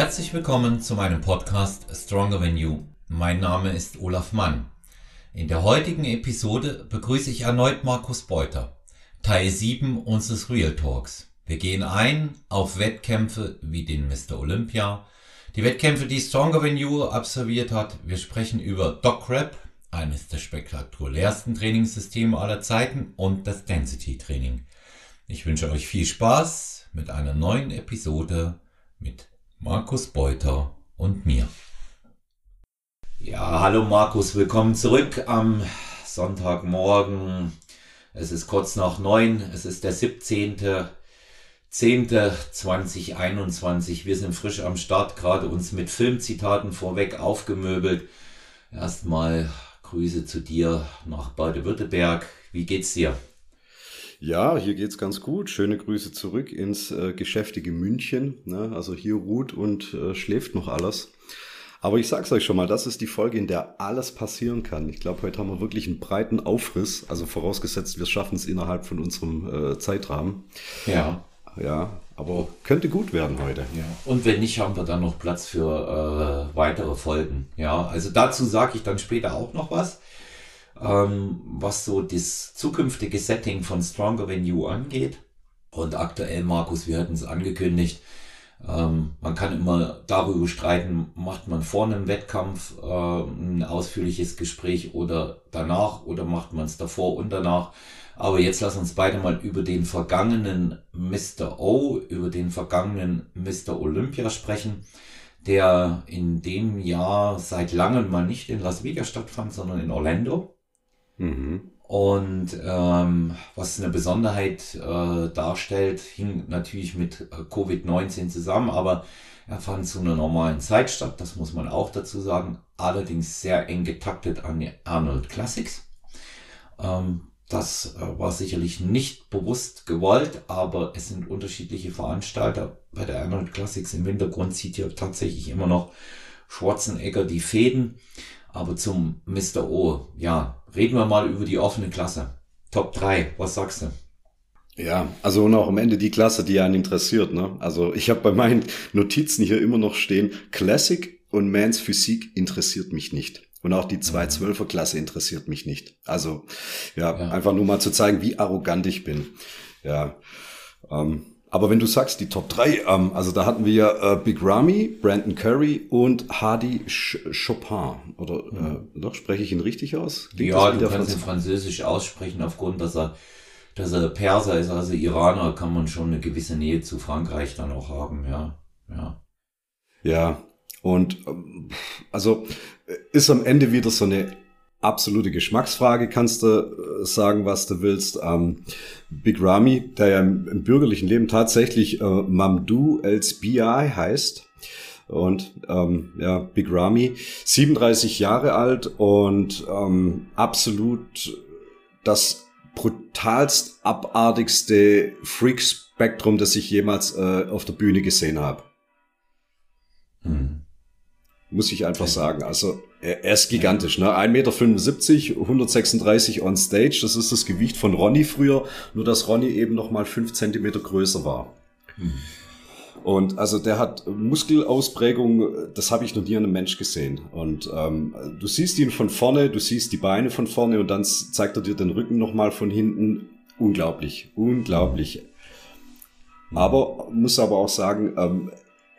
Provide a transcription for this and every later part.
Herzlich willkommen zu meinem Podcast Stronger Than You. Mein Name ist Olaf Mann. In der heutigen Episode begrüße ich erneut Markus Beuter, Teil 7 unseres Real Talks. Wir gehen ein auf Wettkämpfe wie den Mr. Olympia, die Wettkämpfe, die Stronger Than You absolviert hat. Wir sprechen über Doc Rap, eines der spektakulärsten Trainingssysteme aller Zeiten und das Density Training. Ich wünsche euch viel Spaß mit einer neuen Episode mit Markus Beuter und mir. Ja, hallo Markus, willkommen zurück am Sonntagmorgen. Es ist kurz nach neun, es ist der 17. 10.2021. Wir sind frisch am Start, gerade uns mit Filmzitaten vorweg aufgemöbelt. Erstmal Grüße zu dir nach Baden-Württemberg. Wie geht's dir? Ja, hier geht's ganz gut. Schöne Grüße zurück ins äh, geschäftige München. Ne? Also hier ruht und äh, schläft noch alles. Aber ich sag's euch schon mal, das ist die Folge, in der alles passieren kann. Ich glaube, heute haben wir wirklich einen breiten Aufriss, also vorausgesetzt, wir schaffen es innerhalb von unserem äh, Zeitrahmen. Ja. Ja, aber könnte gut werden heute. Ja. Und wenn nicht, haben wir dann noch Platz für äh, weitere Folgen. Ja, also dazu sage ich dann später auch noch was ähm, was so das zukünftige Setting von Stronger Than You angeht. Und aktuell, Markus, wir hatten es angekündigt, ähm, man kann immer darüber streiten, macht man vor einem Wettkampf äh, ein ausführliches Gespräch oder danach oder macht man es davor und danach. Aber jetzt lass uns beide mal über den vergangenen Mr. O, über den vergangenen Mr. Olympia sprechen, der in dem Jahr seit langem mal nicht in Las Vegas stattfand, sondern in Orlando. Mhm. Und ähm, was eine Besonderheit äh, darstellt, hing natürlich mit äh, Covid-19 zusammen, aber er fand zu einer normalen Zeit statt, das muss man auch dazu sagen, allerdings sehr eng getaktet an die Arnold Classics. Ähm, das äh, war sicherlich nicht bewusst gewollt, aber es sind unterschiedliche Veranstalter. Bei der Arnold Classics im Hintergrund sieht ja tatsächlich immer noch Schwarzenegger die Fäden. Aber zum Mr. O, ja, reden wir mal über die offene Klasse. Top 3, was sagst du? Ja, also und auch am Ende die Klasse, die einen interessiert. Ne? Also ich habe bei meinen Notizen hier immer noch stehen, Classic und Mans Physik interessiert mich nicht. Und auch die 212er Klasse interessiert mich nicht. Also ja, ja, einfach nur mal zu zeigen, wie arrogant ich bin. Ja, ähm, aber wenn du sagst, die Top 3, ähm, also da hatten wir ja äh, Big Ramy, Brandon Curry und Hardy Chopin. Oder mhm. äh, doch, spreche ich ihn richtig aus? Klingt ja, du kannst ihn französisch aussprechen, aufgrund, dass er, dass er Perser ist, also Iraner, kann man schon eine gewisse Nähe zu Frankreich dann auch haben, ja. Ja, ja und ähm, also äh, ist am Ende wieder so eine absolute Geschmacksfrage, kannst du äh, sagen, was du willst. Ähm, Big Ramy, der ja im, im bürgerlichen Leben tatsächlich äh, Mamdou El-Sbi heißt. Und ähm, ja, Big Ramy, 37 Jahre alt und ähm, absolut das brutalst abartigste Freak-Spektrum, das ich jemals äh, auf der Bühne gesehen habe. Hm. Muss ich einfach sagen. Also er, er ist gigantisch, ne? 1,75 Meter, 136 on stage. Das ist das Gewicht von Ronny früher, nur dass Ronny eben noch mal fünf Zentimeter größer war. Mhm. Und also der hat Muskelausprägung, das habe ich noch nie an einem Mensch gesehen. Und ähm, du siehst ihn von vorne, du siehst die Beine von vorne und dann zeigt er dir den Rücken nochmal von hinten. Unglaublich, unglaublich. Aber muss aber auch sagen, ähm,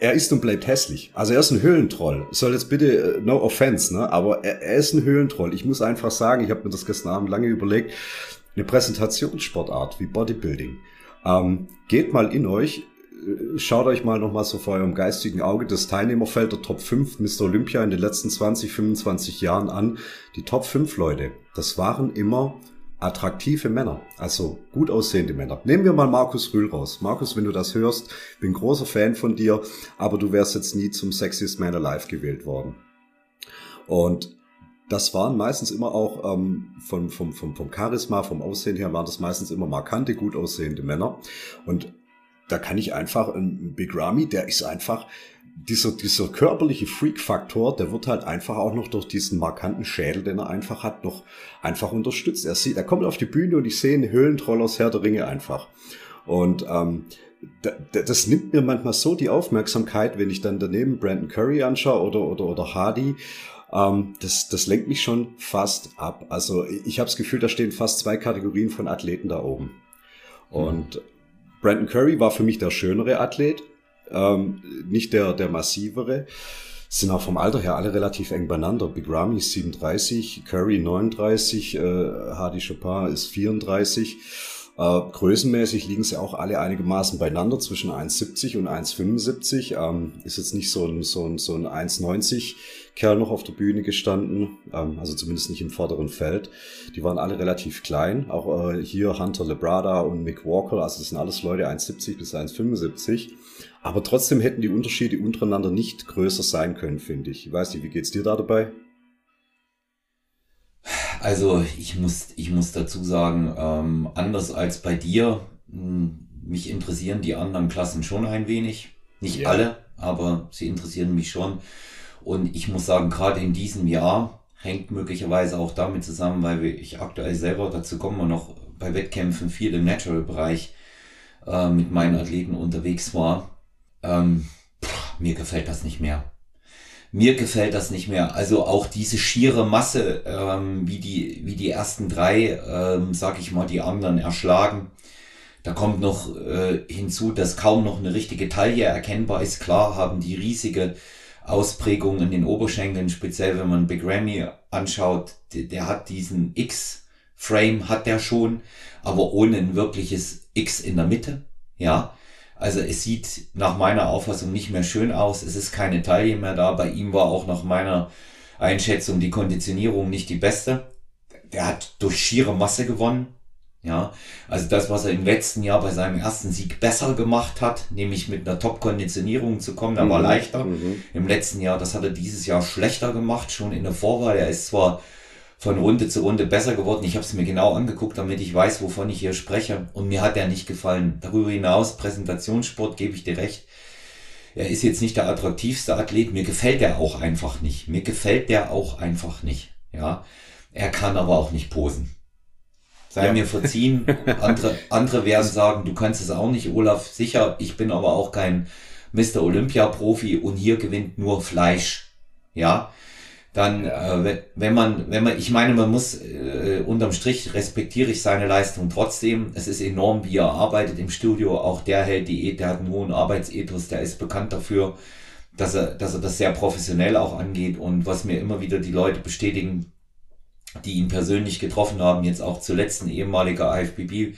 er ist und bleibt hässlich. Also er ist ein Höhlentroll. Soll jetzt bitte, äh, no offense, ne? aber er, er ist ein Höhlentroll. Ich muss einfach sagen, ich habe mir das gestern Abend lange überlegt, eine Präsentationssportart wie Bodybuilding. Ähm, geht mal in euch, äh, schaut euch mal nochmal so vor eurem geistigen Auge das Teilnehmerfeld der Top 5 Mr. Olympia in den letzten 20, 25 Jahren an. Die Top 5 Leute, das waren immer attraktive Männer, also gut aussehende Männer. Nehmen wir mal Markus Rühl raus. Markus, wenn du das hörst, bin großer Fan von dir, aber du wärst jetzt nie zum Sexiest Man Alive gewählt worden. Und das waren meistens immer auch ähm, vom, vom, vom, vom Charisma, vom Aussehen her, waren das meistens immer markante, gut aussehende Männer. Und da kann ich einfach, ein Big Ramy, der ist einfach, dieser, dieser körperliche Freak-Faktor, der wird halt einfach auch noch durch diesen markanten Schädel, den er einfach hat, noch einfach unterstützt. Er sieht, er kommt auf die Bühne und ich sehe einen Höhlentroll aus Herr der Ringe einfach. Und ähm, das nimmt mir manchmal so die Aufmerksamkeit, wenn ich dann daneben Brandon Curry anschaue oder, oder, oder Hardy. Ähm, das, das lenkt mich schon fast ab. Also ich habe das Gefühl, da stehen fast zwei Kategorien von Athleten da oben. Und Brandon Curry war für mich der schönere Athlet, ähm, nicht der, der massivere. Sind auch vom Alter her alle relativ eng beieinander. Big Ramy ist 37, Curry 39, äh, Hardy Chopin ist 34. Äh, größenmäßig liegen sie auch alle einigermaßen beieinander zwischen 1,70 und 1,75. Ähm, ist jetzt nicht so ein, so ein, so ein 1,90 Kerl noch auf der Bühne gestanden, ähm, also zumindest nicht im vorderen Feld. Die waren alle relativ klein. Auch äh, hier Hunter Lebrada und Mick Walker, also das sind alles Leute 1,70 bis 1,75. Aber trotzdem hätten die Unterschiede untereinander nicht größer sein können, finde ich. Ich weiß nicht, wie geht's dir da dabei? Also ich muss, ich muss dazu sagen, ähm, anders als bei dir, mh, hm, mich interessieren die anderen Klassen schon ein wenig. Nicht ja. alle, aber sie interessieren mich schon. Und ich muss sagen, gerade in diesem Jahr hängt möglicherweise auch damit zusammen, weil ich aktuell selber, dazu kommen wir noch, bei Wettkämpfen viel im Natural-Bereich äh, mit meinen Athleten unterwegs war. Ähm, pff, mir gefällt das nicht mehr mir gefällt das nicht mehr. Also auch diese schiere Masse, ähm, wie die wie die ersten drei, ähm, sag ich mal, die anderen erschlagen. Da kommt noch äh, hinzu, dass kaum noch eine richtige Taille erkennbar ist. Klar haben die riesige Ausprägungen in den Oberschenkeln, speziell wenn man Big Ramy anschaut, der, der hat diesen X-Frame, hat der schon, aber ohne ein wirkliches X in der Mitte. Ja, also es sieht nach meiner Auffassung nicht mehr schön aus. Es ist keine Taille mehr da. Bei ihm war auch nach meiner Einschätzung die Konditionierung nicht die beste. Der hat durch schiere Masse gewonnen. Ja, also das, was er im letzten Jahr bei seinem ersten Sieg besser gemacht hat, nämlich mit einer Top-Konditionierung zu kommen, da war mhm. leichter. Mhm. Im letzten Jahr, das hat er dieses Jahr schlechter gemacht, schon in der Vorwahl. Er ist zwar von Runde zu Runde besser geworden. Ich habe es mir genau angeguckt, damit ich weiß, wovon ich hier spreche. Und mir hat er nicht gefallen. Darüber hinaus, Präsentationssport, gebe ich dir recht. Er ist jetzt nicht der attraktivste Athlet. Mir gefällt er auch einfach nicht. Mir gefällt der auch einfach nicht. Ja. Er kann aber auch nicht posen. Sei ja. mir verziehen. Andere, andere werden sagen, du kannst es auch nicht, Olaf. Sicher, ich bin aber auch kein Mr. Olympia-Profi und hier gewinnt nur Fleisch. Ja dann, äh, wenn man, wenn man, ich meine, man muss äh, unterm Strich respektiere ich seine Leistung trotzdem. Es ist enorm, wie er arbeitet im Studio. Auch der hält Diät, der hat einen hohen Arbeitsethos, der ist bekannt dafür, dass er, dass er das sehr professionell auch angeht. Und was mir immer wieder die Leute bestätigen, die ihn persönlich getroffen haben, jetzt auch zuletzt ein ehemaliger IFBB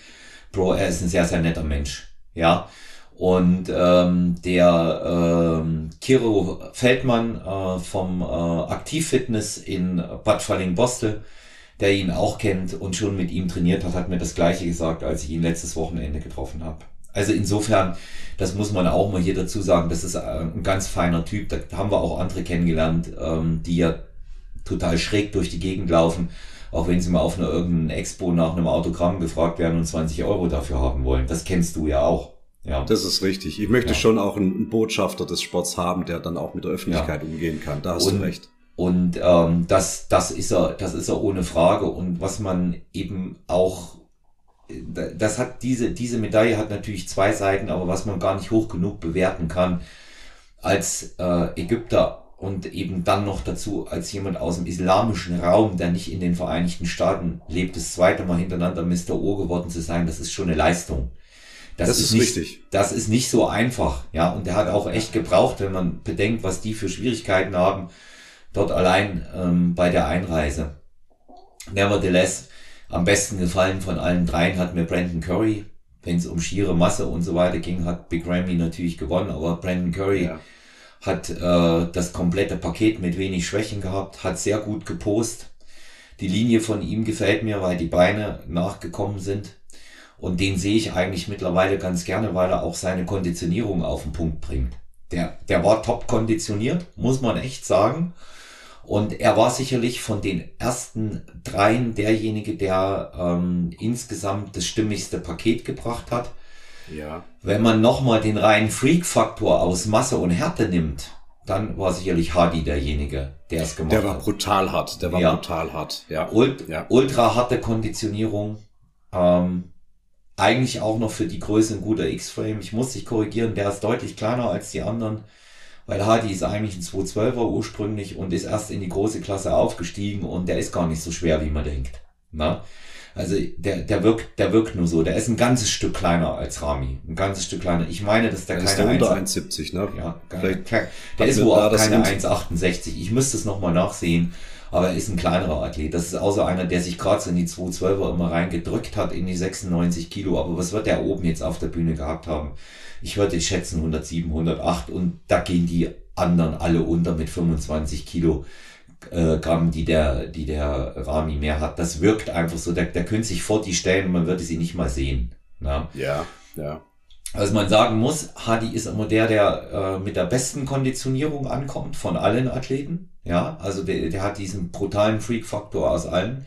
Pro, er ist ein sehr, sehr netter Mensch. Ja, und ähm, der ähm, Kiro Feldmann äh, vom äh, Aktivfitness in Bad Falling-Bostel, der ihn auch kennt und schon mit ihm trainiert hat, hat mir das gleiche gesagt, als ich ihn letztes Wochenende getroffen habe. Also insofern, das muss man auch mal hier dazu sagen, das ist äh, ein ganz feiner Typ. Da haben wir auch andere kennengelernt, ähm, die ja total schräg durch die Gegend laufen, auch wenn sie mal auf einer irgendeinen Expo nach einem Autogramm gefragt werden und 20 Euro dafür haben wollen. Das kennst du ja auch. Ja. Das ist richtig. Ich möchte ja. schon auch einen Botschafter des Sports haben, der dann auch mit der Öffentlichkeit ja. umgehen kann. Da hast und, du recht. Und ähm, das, das ist er, das ist er ohne Frage. Und was man eben auch, das hat diese, diese Medaille hat natürlich zwei Seiten, aber was man gar nicht hoch genug bewerten kann, als äh, Ägypter und eben dann noch dazu als jemand aus dem islamischen Raum, der nicht in den Vereinigten Staaten lebt, das zweite Mal hintereinander Mr. O geworden zu sein, das ist schon eine Leistung. Das, das ist, ist, nicht, richtig. Das ist nicht so einfach, ja. Und der hat auch echt gebraucht, wenn man bedenkt, was die für Schwierigkeiten haben, dort allein ähm, bei der Einreise. Nevertheless, am besten gefallen von allen dreien hat mir Brandon Curry. Wenn es um schiere Masse und so weiter ging, hat Big Ramy natürlich gewonnen, aber Brandon Curry ja. Hat äh, das komplette Paket mit wenig Schwächen gehabt, hat sehr gut gepost. Die Linie von ihm gefällt mir, weil die Beine nachgekommen sind. Und den sehe ich eigentlich mittlerweile ganz gerne, weil er auch seine Konditionierung auf den Punkt bringt. Der, der war top konditioniert, muss man echt sagen. Und er war sicherlich von den ersten dreien derjenige, der ähm, insgesamt das stimmigste Paket gebracht hat. Ja. Wenn man nochmal den reinen Freak-Faktor aus Masse und Härte nimmt, dann war sicherlich Hardy derjenige, der es gemacht hat. Der war hat. brutal hart, der war ja. brutal hart. Ja. Ult ja. Ultra harte Konditionierung. Ähm, eigentlich auch noch für die Größe ein guter X-Frame. Ich muss dich korrigieren, der ist deutlich kleiner als die anderen, weil Hardy ist eigentlich ein 212er ursprünglich und ist erst in die große Klasse aufgestiegen und der ist gar nicht so schwer, wie man denkt. Na? Also der, der wirkt, der wirkt nur so. Der ist ein ganzes Stück kleiner als Rami. Ein ganzes Stück kleiner. Ich meine, dass der, Der keine ist der unter 1, 1,70, ne? ja, Vielleicht der, ist wohl auch keine Int- 1,68. Ich müsste es nochmal nachsehen. Aber er ist ein kleinerer Athlet. Das ist auch so einer, der sich gerade so in die 212er immer reingedrückt hat, in die 96 Kilo. Aber was wird der oben jetzt auf der Bühne gehabt haben? Ich würde schätzen 107, 108 und da gehen die anderen alle unter mit 25 Kilo äh, Gramm, die der, die der Rami mehr hat. Das wirkt einfach so. Der, der könnte sich vor die stellen und man würde sie nicht mal sehen. Na? Ja, ja. Was man sagen muss, Hadi ist immer der, der äh, mit der besten Konditionierung ankommt von allen Athleten. Ja, also der, der hat diesen brutalen Freak-Faktor aus allen.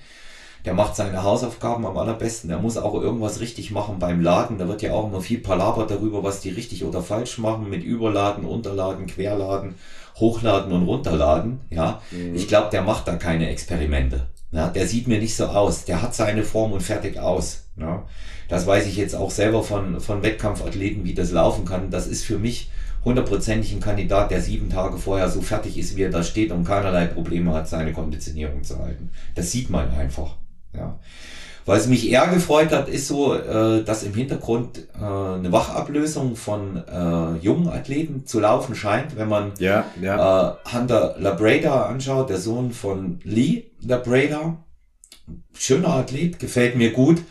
Der macht seine Hausaufgaben am allerbesten. Der muss auch irgendwas richtig machen beim Laden. Da wird ja auch immer viel palabert darüber, was die richtig oder falsch machen mit Überladen, Unterladen, Querladen, Hochladen und Runterladen. Ja, ich glaube, der macht da keine Experimente. Ja, der sieht mir nicht so aus. Der hat seine Form und fertig aus. Ja, das weiß ich jetzt auch selber von, von Wettkampfathleten, wie das laufen kann. Das ist für mich hundertprozentig ein Kandidat, der sieben Tage vorher so fertig ist, wie er da steht und keinerlei Probleme hat, seine Konditionierung zu halten. Das sieht man einfach. Ja. Was mich eher gefreut hat, ist so, äh, dass im Hintergrund äh, eine Wachablösung von äh, jungen Athleten zu laufen scheint, wenn man Ja, ja. äh, Hunter Labrada anschaut, der Sohn von Lee Labrada. Schöner Athlet, gefällt mir gut.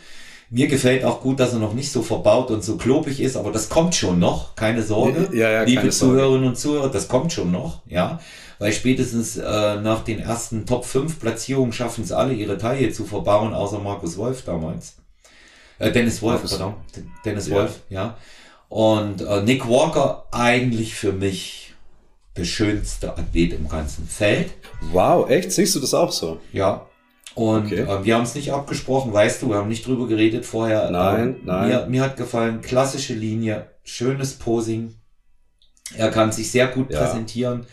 Mir gefällt auch gut, dass er noch nicht so verbaut und so klobig ist, aber das kommt schon noch, keine Sorge. Ja, ja, Liebe keine Sorge. Zuhörerinnen und Zuhörer, das kommt schon noch, ja. Weil spätestens äh, nach den ersten Top 5 Platzierungen schaffen es alle, ihre Taille zu verbauen, außer Markus Wolf damals. Äh, Dennis Wolf, Markus- pardon. Dennis Ja. Wolf, ja. Und äh, Nick Walker eigentlich für mich der schönste Athlet im ganzen Feld. Wow, echt? Siehst du das auch so? Ja. Und Okay. äh, wir haben es nicht abgesprochen, weißt du, wir haben nicht drüber geredet vorher. Nein, Ähm, nein. Mir, mir hat gefallen, klassische Linie, schönes Posing. Er kann sich sehr gut Ja. präsentieren.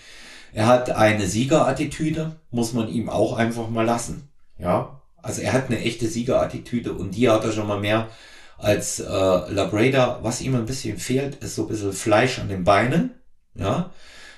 Er hat eine Siegerattitüde, muss man ihm auch einfach mal lassen. Ja. Also er hat eine echte Siegerattitüde und die hat er schon mal mehr als äh, Labrada. Was ihm ein bisschen fehlt, ist so ein bisschen Fleisch an den Beinen. Ja.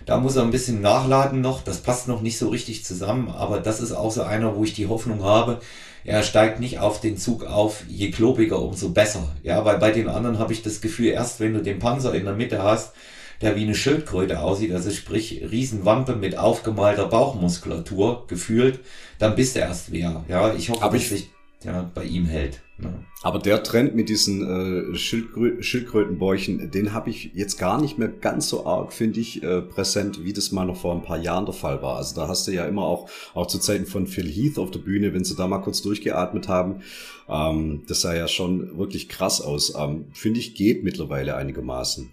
Da muss er ein bisschen nachladen noch. Das passt noch nicht so richtig zusammen, aber das ist auch so einer, wo ich die Hoffnung habe, er steigt nicht auf den Zug auf, je klobiger, umso besser. Ja, weil bei den anderen habe ich das Gefühl, erst wenn du den Panzer in der Mitte hast, der wie eine Schildkröte aussieht, also sprich Riesenwampe mit aufgemalter Bauchmuskulatur gefühlt, dann bist du erst wer. Ja, ich hoffe, Aber dass ich- sich ja, bei ihm hält. Ne? Aber der Trend mit diesen äh, Schildkrö Schildkrötenbäuchen, den habe ich jetzt gar nicht mehr ganz so arg, finde ich, äh, präsent, wie das mal noch vor ein paar Jahren der Fall war. Also da hast du ja immer auch, auch zu Zeiten von Phil Heath auf der Bühne, wenn sie da mal kurz durchgeatmet haben, ähm, das sah ja schon wirklich krass aus. Ähm, finde ich, geht mittlerweile einigermaßen.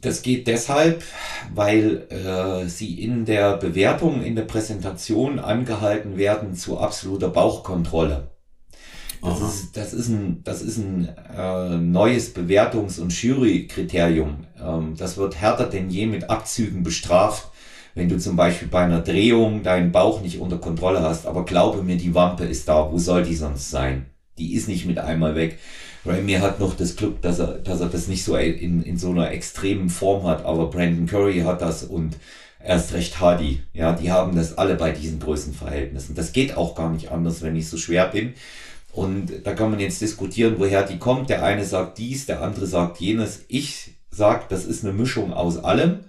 Das geht deshalb, weil äh, sie in der Bewertung, in der Präsentation angehalten werden zu absoluter Bauchkontrolle. Das Aha. ist, das ist ein, das ist ein äh, neues Bewertungs- und Jurykriterium. Ähm, das wird härter denn je mit Abzügen bestraft, wenn du zum Beispiel bei einer Drehung deinen Bauch nicht unter Kontrolle hast. Aber glaube mir, die Wampe ist da. Wo soll die sonst sein? Die ist nicht mit einmal weg. Remy hat noch das Glück, dass er, dass er das nicht so in, in so einer extremen Form hat, aber Brandon Curry hat das und erst recht Hardy. Ja, die haben das alle bei diesen Größenverhältnissen. Das geht auch gar nicht anders, wenn ich so schwer bin. Und da kann man jetzt diskutieren, woher die kommt. Der eine sagt dies, der andere sagt jenes. Ich sag, das ist eine Mischung aus allem.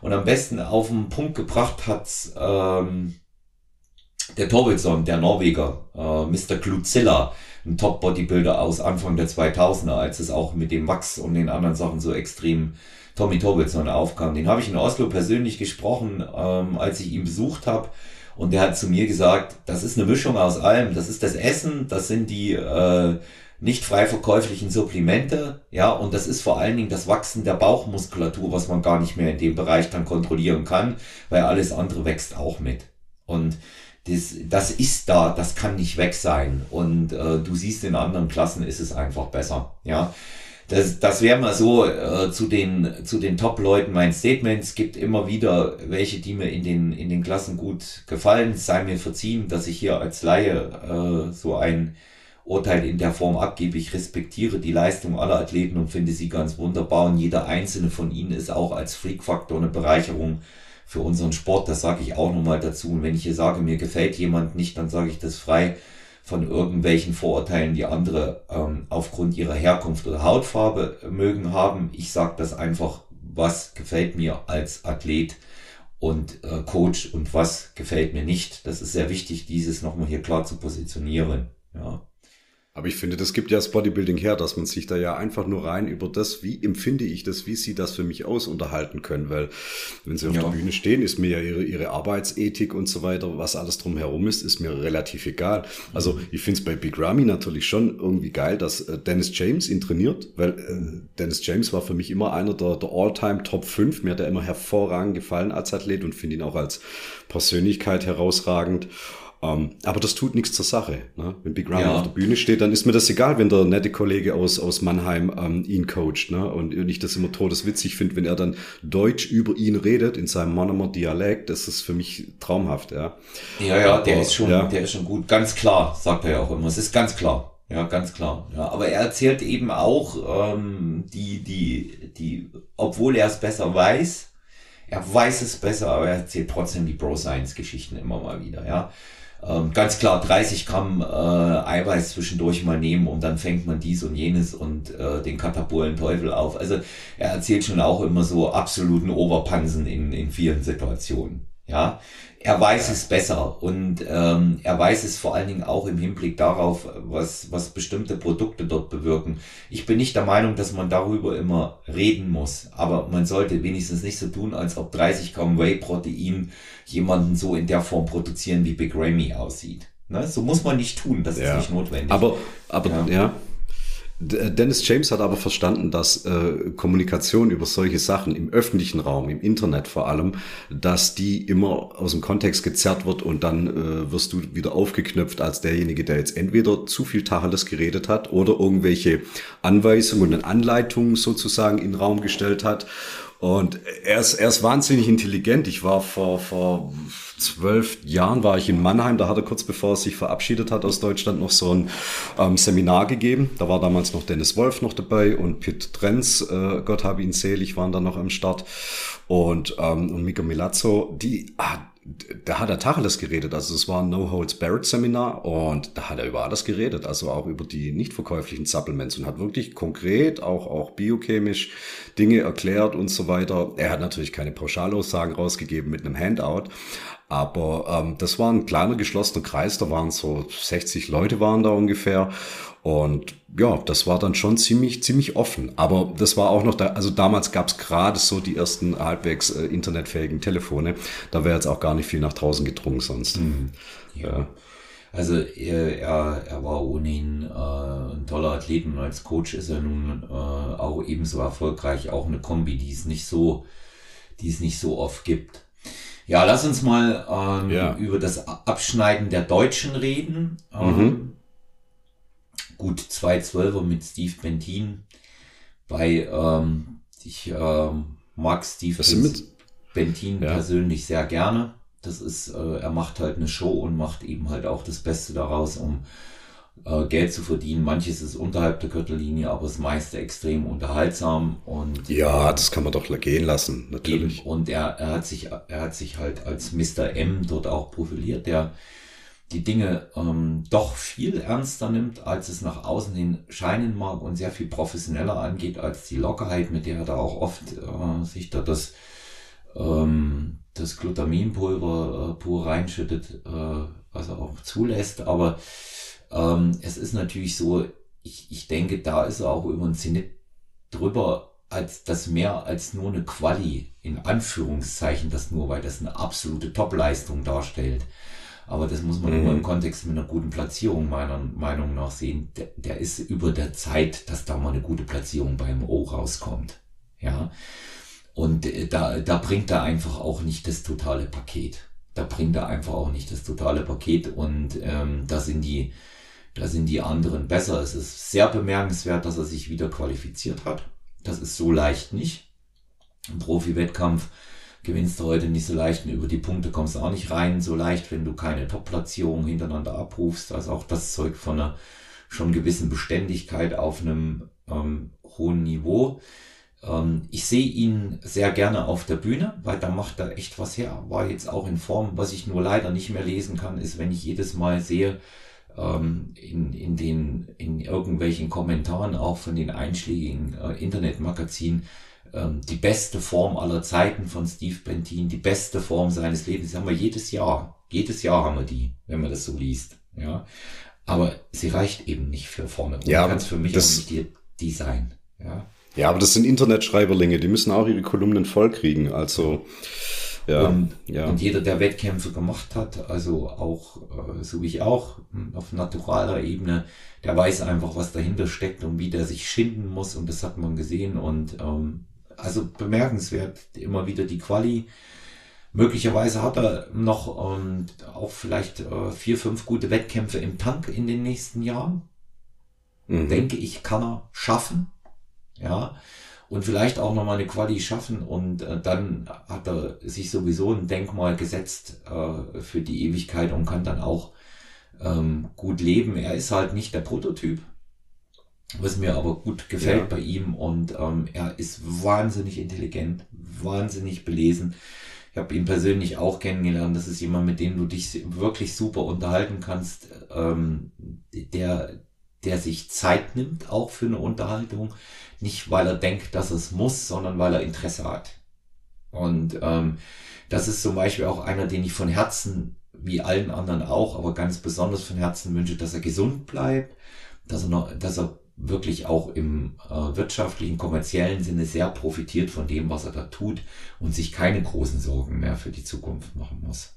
Und am besten auf den Punkt gebracht hat's ähm, der Torvildsson, der Norweger, äh, Mr. Kluzilla, ein Top-Bodybuilder aus Anfang der 2000er, als es auch mit dem Wachs und den anderen Sachen so extrem Tommy Torvildsson aufkam. Den habe ich in Oslo persönlich gesprochen, ähm, als ich ihn besucht habe. Und der hat zu mir gesagt, das ist eine Mischung aus allem. Das ist das Essen, das sind die äh, nicht frei verkäuflichen Supplemente, ja, und das ist vor allen Dingen das Wachsen der Bauchmuskulatur, was man gar nicht mehr in dem Bereich dann kontrollieren kann, weil alles andere wächst auch mit. Und das, das ist da, das kann nicht weg sein. Und äh, du siehst, in anderen Klassen ist es einfach besser. Ja, das, das wäre mal so äh, zu den, zu den Top-Leuten mein Statement. Es gibt immer wieder welche, die mir in den, in den Klassen gut gefallen. Es sei mir verziehen, dass ich hier als Laie äh, so ein Urteil in der Form abgebe. Ich respektiere die Leistung aller Athleten und finde sie ganz wunderbar. Und jeder einzelne von ihnen ist auch als Freak-Faktor eine Bereicherung für unseren Sport. Das sage ich auch nochmal dazu. Und wenn ich hier sage, mir gefällt jemand nicht, dann sage ich das frei von irgendwelchen Vorurteilen, die andere ähm, aufgrund ihrer Herkunft oder Hautfarbe mögen haben. Ich sage das einfach, was gefällt mir als Athlet und äh, Coach und was gefällt mir nicht. Das ist sehr wichtig, dieses nochmal hier klar zu positionieren. Ja. Aber ich finde, das gibt ja das Bodybuilding her, dass man sich da ja einfach nur rein über das, wie empfinde ich das, wie sieht das für mich aus, unterhalten können. Weil wenn sie auf ja. der Bühne stehen, ist mir ja ihre, ihre Arbeitsethik und so weiter, was alles drumherum ist, ist mir relativ egal. Also mhm. ich finde es bei Big Ramy natürlich schon irgendwie geil, dass äh, Dennis James ihn trainiert, weil äh, Dennis James war für mich immer einer der, der All-Time Top 5. Mir hat er immer hervorragend gefallen als Athlet und finde ihn auch als Persönlichkeit herausragend. Um, ähm, aber das tut nichts zur Sache. Ne? Wenn Big Ram ja. auf der Bühne steht, dann ist mir das egal, wenn der nette Kollege aus, aus Mannheim ähm, ihn coacht. Ne? Und ich das immer todeswitzig finde, wenn er dann Deutsch über ihn redet in seinem Monomer Dialekt. Das ist für mich traumhaft. Ja, ja, ja der ist schon, ja. der ist schon gut. Ganz klar, sagt er ja auch immer. Es ist ganz klar. Ja, ganz klar. Ja, aber er erzählt eben auch ähm, die, die, die, obwohl er es besser weiß, er weiß es besser, aber er erzählt trotzdem die Bro-Science-Geschichten immer mal wieder. Ja, ähm, ganz klar 30 Gramm äh, Eiweiß zwischendurch mal nehmen und dann fängt man dies und jenes und äh, den Katapolen Teufel auf. Also er erzählt schon auch immer so absoluten Oberpansen in, in vielen Situationen. Ja, er weiß es besser und ähm, er weiß es vor allen Dingen auch im Hinblick darauf, was, was bestimmte Produkte dort bewirken. Ich bin nicht der Meinung, dass man darüber immer reden muss, aber man sollte wenigstens nicht so tun, als ob 30 Gramm Whey-Protein jemanden so in der Form produzieren, wie Big Ramy aussieht. Ne? So muss man nicht tun, das ja. ist nicht notwendig. Aber, aber ja. ja. Äh, Dennis James hat aber verstanden, dass äh, Kommunikation über solche Sachen im öffentlichen Raum, im Internet vor allem, dass die immer aus dem Kontext gezerrt wird und dann äh, wirst du wieder aufgeknöpft als derjenige, der jetzt entweder zu viel Tacheles geredet hat oder irgendwelche Anweisungen und Anleitungen sozusagen in den Raum gestellt hat. Und er ist, er ist wahnsinnig intelligent. Ich war vor, vor zwölf Jahren war ich in Mannheim. Da hat er kurz bevor er sich verabschiedet hat aus Deutschland noch so ein ähm, Seminar gegeben. Da war damals noch Dennis Wolf noch dabei und Pitt Trenz, äh, Gott habe ihn selig, waren da noch am Start. Und, ähm, und Mika Milazzo, die, ah, da hat er Tacheles geredet. Also es war ein No-Holds-Barrett-Seminar und da hat er über alles geredet, also auch über die nicht verkäuflichen Supplements und hat wirklich konkret auch, auch biochemisch Dinge erklärt und so weiter. Er hat natürlich keine Pauschalaussagen rausgegeben mit einem Handout, aber ähm, das war ein kleiner geschlossener Kreis, da waren so 60 Leute waren da ungefähr. Und ja, das war dann schon ziemlich, ziemlich offen. Aber das war auch noch da, also damals gab es gerade so die ersten halbwegs äh, internetfähigen Telefone. Da wäre jetzt auch gar nicht viel nach draußen gedrungen sonst. Mhm. Ja. Also er, er, er war ohnehin äh, ein toller Athlet und als Coach ist er nun äh, auch ebenso erfolgreich. Auch eine Kombi, die es nicht so, die es nicht so oft gibt. Ja, lass uns mal ähm, ja. über das Abschneiden der Deutschen reden. Ähm, mhm. Gut, zwei Zwölfer mit Steve Bentin. Bei, ähm, ich ähm, mag Steve Bentin ja. persönlich sehr gerne. Das ist, äh, er macht halt eine Show und macht eben halt auch das Beste daraus, um äh, Geld zu verdienen. Manches ist unterhalb der Gürtellinie, aber das meiste extrem unterhaltsam und ja, das kann man doch gehen lassen, natürlich. Eben, und er, er hat sich, er hat sich halt als Mr. M dort auch profiliert, der die Dinge ähm, doch viel ernster nimmt, als es nach außen hin scheinen mag und sehr viel professioneller angeht als die Lockerheit, mit der er da auch oft äh, sich da das ähm, das Glutaminpulver äh, pur reinschüttet, äh, was er auch zulässt. Aber ähm, es ist natürlich so, ich, ich denke, da ist er auch über den Zenit drüber, als das mehr als nur eine Quali, in Anführungszeichen, das nur, weil das eine absolute Topleistung darstellt. Aber das muss man mhm. immer im Kontext mit einer guten Platzierung meiner Meinung nach sehen. Der, der ist über der Zeit, dass da mal eine gute Platzierung beim O rauskommt. Ja. Und äh, da, da bringt er einfach auch nicht das totale Paket. Da bringt er einfach auch nicht das totale Paket und ähm, da sind die, da sind die anderen besser. Es ist sehr bemerkenswert, dass er sich wieder qualifiziert hat. Das ist so leicht nicht. Im Profi-Wettkampf gewinnst du heute nicht so leicht und über die Punkte kommst du auch nicht rein so leicht, wenn du keine Top-Platzierung hintereinander abrufst. Also auch das Zeug von einer schon gewissen Beständigkeit auf einem ähm, hohen Niveau. Ähm, ich sehe ihn sehr gerne auf der Bühne, weil da macht er echt was her. War jetzt auch in Form, was ich nur leider nicht mehr lesen kann, ist, wenn ich jedes Mal sehe, ähm, in, in den, in irgendwelchen Kommentaren auch von den einschlägigen äh, Internetmagazinen, ähm, die beste Form aller Zeiten von Steve Bentin, die beste Form seines Lebens, die haben wir jedes Jahr. Jedes Jahr haben wir die, wenn man das so liest. Ja. Aber sie reicht eben nicht für vorne. Und ja, kann es für mich auch nicht die, die sein. Ja. Ja, aber das sind Internetschreiberlinge, die müssen auch ihre Kolumnen vollkriegen. Also ja, und, ja. und jeder, der Wettkämpfe gemacht hat, also auch äh, so wie ich auch hm, auf naturaler Ebene, der weiß einfach, was dahinter steckt und wie der sich schinden muss und das hat man gesehen und ähm, also bemerkenswert immer wieder die Quali. Möglicherweise hat er noch und ähm, auch vielleicht äh, vier, fünf gute Wettkämpfe im Tank in den nächsten Jahren. Mhm. Denke ich, kann er schaffen. Ja und vielleicht auch nochmal eine Quali schaffen und äh, dann hat er sich sowieso ein Denkmal gesetzt äh, für die Ewigkeit und kann dann auch ähm, gut leben. Er ist halt nicht der Prototyp, was mir aber gut gefällt ja. bei ihm und ähm, er ist wahnsinnig intelligent, wahnsinnig belesen. Ich habe ihn persönlich auch kennengelernt. Das ist jemand, mit dem du dich wirklich super unterhalten kannst, ähm, der, der sich Zeit nimmt, auch für eine Unterhaltung nicht, weil er denkt, dass es muss, sondern weil er Interesse hat. Und ähm, das ist zum Beispiel auch einer, den ich von Herzen, wie allen anderen auch, aber ganz besonders von Herzen wünsche, dass er gesund bleibt, dass er, noch, dass er wirklich auch im äh, wirtschaftlichen, kommerziellen Sinne sehr profitiert von dem, was er da tut und sich keine großen Sorgen mehr für die Zukunft machen muss.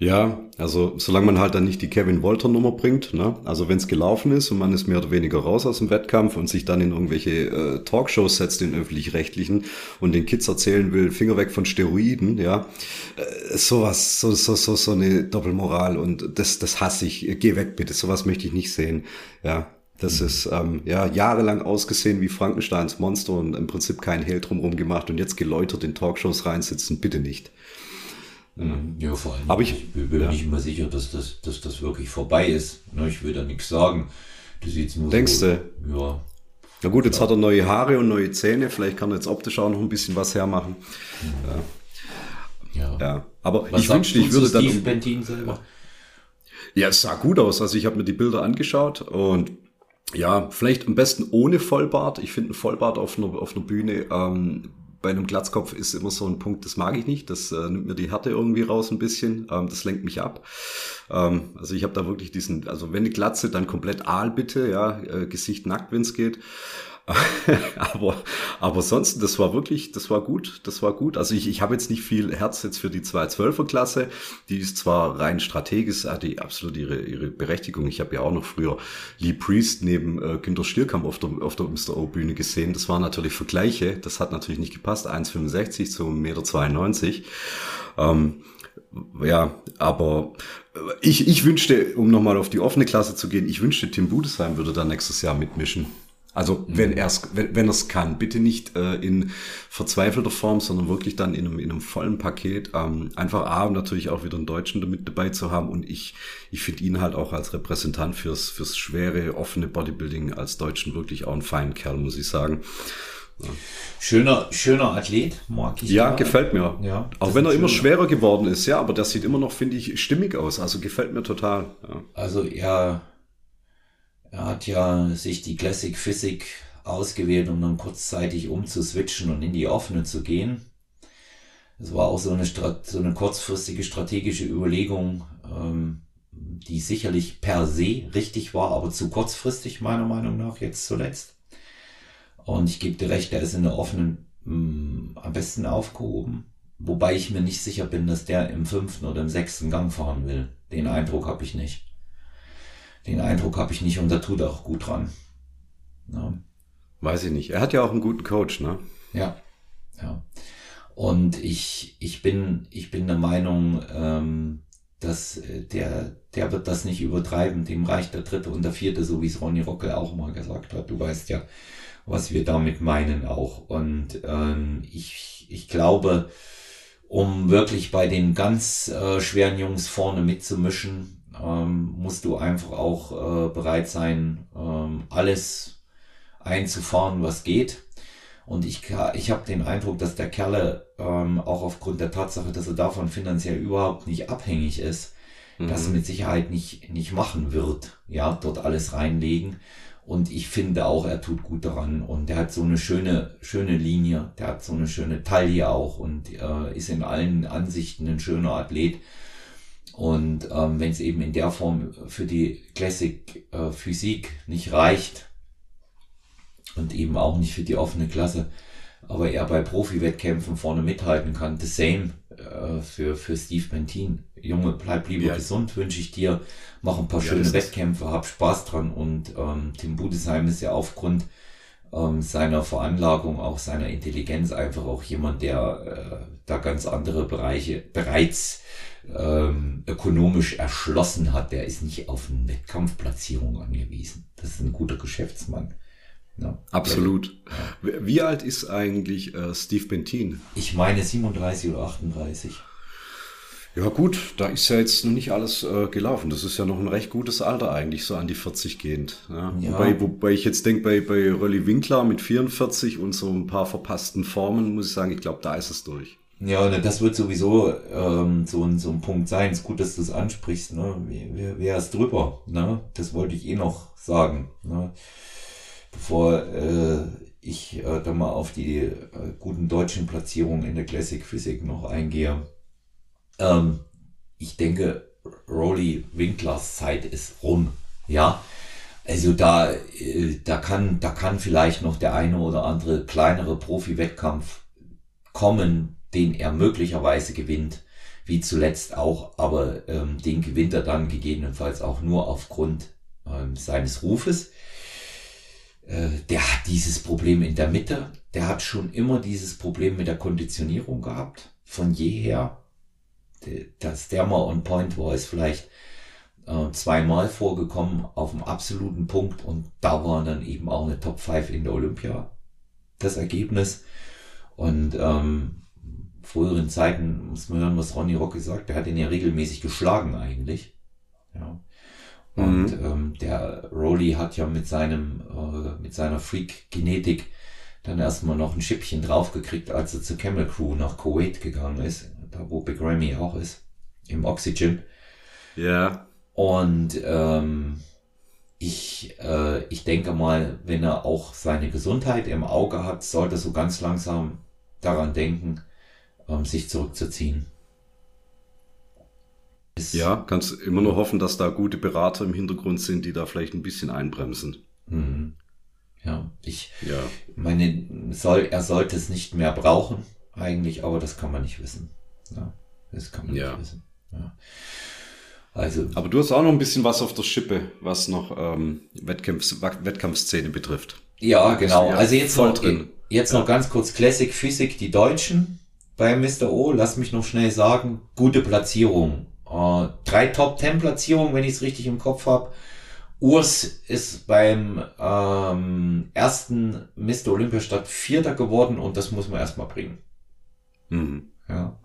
Ja, also solange man halt dann nicht die Kevin Wolter Nummer bringt, ne? also wenn es gelaufen ist und man ist mehr oder weniger raus aus dem Wettkampf und sich dann in irgendwelche äh, Talkshows setzt, in öffentlich-rechtlichen und den Kids erzählen will, Finger weg von Steroiden, ja, äh, sowas, so, so, so, so eine Doppelmoral und das, das hasse ich, geh weg bitte, sowas möchte ich nicht sehen, ja. Das mhm. ist ähm, ja jahrelang ausgesehen wie Frankensteins Monster und im Prinzip kein Hehl drumherum gemacht und jetzt geläutert in Talkshows reinsitzen, bitte nicht. Mhm. Ja, vor allem. Aber ich, ich bin mir ja. nicht immer sicher, dass das, dass das wirklich vorbei ist. Ich will da nichts sagen. Das sieht nur Denkst so, du? Ja. Na gut, jetzt ja. hat er neue Haare und neue Zähne. Vielleicht kann er jetzt optisch auch noch ein bisschen was hermachen. Ja. ja. ja. Aber was ich wünschte, ich würde dann. Um, Bentin selber? Ja, es sah gut aus. Also ich habe mir die Bilder angeschaut und ja, vielleicht am besten ohne Vollbart. Ich finde ein Vollbart auf einer, auf einer Bühne ähm, bei einem Glatzkopf ist immer so ein Punkt, das mag ich nicht. Das äh, nimmt mir die Härte irgendwie raus ein bisschen. Ähm, das lenkt mich ab. Ähm, also ich habe da wirklich diesen, also wenn die Glatze, dann komplett Aal bitte, ja, äh, Gesicht nackt, wenn es geht. aber, aber sonst, das war wirklich, das war gut, das war gut. Also ich, ich habe jetzt nicht viel Herz jetzt für die 212er Klasse. Die ist zwar rein strategisch, hat die absolut ihre, ihre Berechtigung. Ich habe ja auch noch früher Lee Priest neben äh, Günter Stierkamp auf der, auf der Mr. O Bühne gesehen. Das waren natürlich Vergleiche. Das hat natürlich nicht gepasst. 1,65 zu 1,92 Meter. Ähm, ja, aber ich, ich wünschte, um nochmal auf die offene Klasse zu gehen, ich wünschte, Tim Budesheim würde da nächstes Jahr mitmischen. Also mhm. wenn er es wenn, wenn er's kann, bitte nicht äh, in verzweifelter Form, sondern wirklich dann in einem, in einem vollen Paket. Ähm, einfach A, natürlich auch wieder einen Deutschen damit dabei zu haben. Und ich, ich finde ihn halt auch als Repräsentant fürs, fürs schwere, offene Bodybuilding als Deutschen wirklich auch ein feinen Kerl, muss ich sagen. Ja. Schöner, schöner Athlet, mag ich. Ja, gerade. gefällt mir. Ja, auch wenn er immer schwerer geworden ist, ja, aber der sieht immer noch, finde ich, stimmig aus. Also gefällt mir total. Ja. Also er er hat ja sich die Classic Physik ausgewählt, um dann kurzzeitig umzuswitchen und in die offene zu gehen. Das war auch so eine, Strat so eine kurzfristige strategische Überlegung, ähm, die sicherlich per se richtig war, aber zu kurzfristig meiner Meinung nach jetzt zuletzt. Und ich gebe dir recht, er ist in der offenen mh, mm, am besten aufgehoben. Wobei ich mir nicht sicher bin, dass der im fünften oder im sechsten Gang fahren will. Den Eindruck habe ich nicht. Den Eindruck habe ich nicht und da tut er auch gut dran. Ja. Weiß ich nicht. Er hat ja auch einen guten Coach, ne? Ja, ja. Und ich, ich bin, ich bin der Meinung, ähm, dass äh, der, der wird das nicht übertreiben. Dem reicht der dritte und der vierte, so wie es Ronny Rockel auch mal gesagt hat. Du weißt ja, was wir damit meinen auch. Und ähm, ich, ich glaube, um wirklich bei den ganz äh, schweren Jungs vorne mitzumischen, ähm, musst du einfach auch äh, bereit sein, ähm, alles einzufahren, was geht. Und ich, ich habe den Eindruck, dass der Kerle ähm, auch aufgrund der Tatsache, dass er davon finanziell überhaupt nicht abhängig ist, mhm. das mit Sicherheit nicht, nicht machen wird. Ja, dort alles reinlegen. Und ich finde auch, er tut gut daran. Und er hat so eine schöne, schöne Linie. Der hat so eine schöne Taille auch und äh, ist in allen Ansichten ein schöner Athlet. Und ähm, wenn es eben in der Form für die Classic äh, Physik nicht reicht und eben auch nicht für die offene Klasse, aber er bei Profi-Wettkämpfen vorne mithalten kann, the same äh, für, für Steve Bentin. Junge, bleib lieber ja. gesund, wünsche ich dir. Mach ein paar ja, schöne Wettkämpfe, hab Spaß dran. Und ähm, Tim Budesheim ist ja aufgrund ähm, seiner Veranlagung, auch seiner Intelligenz einfach auch jemand, der äh, da ganz andere Bereiche bereits ähm, ökonomisch erschlossen hat. Der ist nicht auf eine Wettkampfplatzierung angewiesen. Das ist ein guter Geschäftsmann. Ja, Absolut. Ja. Wie alt ist eigentlich äh, Steve Bentin? Ich meine 37 oder 38. Ja gut, da ist ja jetzt noch nicht alles äh, gelaufen. Das ist ja noch ein recht gutes Alter eigentlich, so an die 40 gehend. Ja. ja. Wobei, wobei ich jetzt denke, bei, bei Rolly Winkler mit 44 und so ein paar verpassten Formen, muss ich sagen, ich glaube, da ist es durch. Ja, ne, das wird sowieso ähm, so, ein, so ein Punkt sein. ist gut, dass du es ansprichst. Ne? Wer, wer ist drüber? Ne? Das wollte ich eh noch sagen. Ne? Bevor äh, ich äh, da mal auf die äh, guten deutschen Platzierungen in der Classic Physik noch eingehe. Ähm, ich denke, Rolly Winklers Zeit ist rum. Ja, also da, äh, da kann, da kann vielleicht noch der eine oder andere kleinere Profi-Wettkampf kommen, den er möglicherweise gewinnt, wie zuletzt auch, aber ähm, den gewinnt er dann gegebenenfalls auch nur aufgrund ähm, seines Rufes. Äh, der hat dieses Problem in der Mitte, der hat schon immer dieses Problem mit der Konditionierung gehabt, von jeher dass der mal on point war, ist vielleicht äh, zweimal vorgekommen auf dem absoluten Punkt und da war dann eben auch eine Top 5 in der Olympia das Ergebnis. Und ähm, früheren Zeiten muss man hören, was Ronny Rock gesagt, der hat ihn ja regelmäßig geschlagen eigentlich. Ja. Und mhm. ähm, der Rowley hat ja mit seinem, äh, mit seiner Freak-Genetik dann erstmal noch ein Schippchen draufgekriegt, als er zur Camel Crew nach Kuwait gegangen ist da wo Big Ramy auch ist, im Oxygen. Ja. Und ähm, ich, äh, ich denke mal, wenn er auch seine Gesundheit im Auge hat, sollte so ganz langsam daran denken, sich zurückzuziehen. Ist ja, kannst immer nur hoffen, dass da gute Berater im Hintergrund sind, die da vielleicht ein bisschen einbremsen. Mhm. Ja, ich ja. meine, soll, er sollte es nicht mehr brauchen, eigentlich, aber das kann man nicht wissen. Ja, das kann man ja. nicht wissen. Ja. Also, Aber du hast auch noch ein bisschen was auf der Schippe, was noch ähm, Wettkampf, Wettkampfszene betrifft. Ja, genau. Also jetzt noch, drin. jetzt noch ganz kurz Classic Physik, die Deutschen bei Mr. O. Lass mich noch schnell sagen, gute Platzierung. Äh, drei Top Ten Platzierungen, wenn ich es richtig im Kopf habe. Urs ist beim ähm, ersten Mr. Olympiastadt Vierter geworden und das muss man erstmal bringen. Mhm. Ja.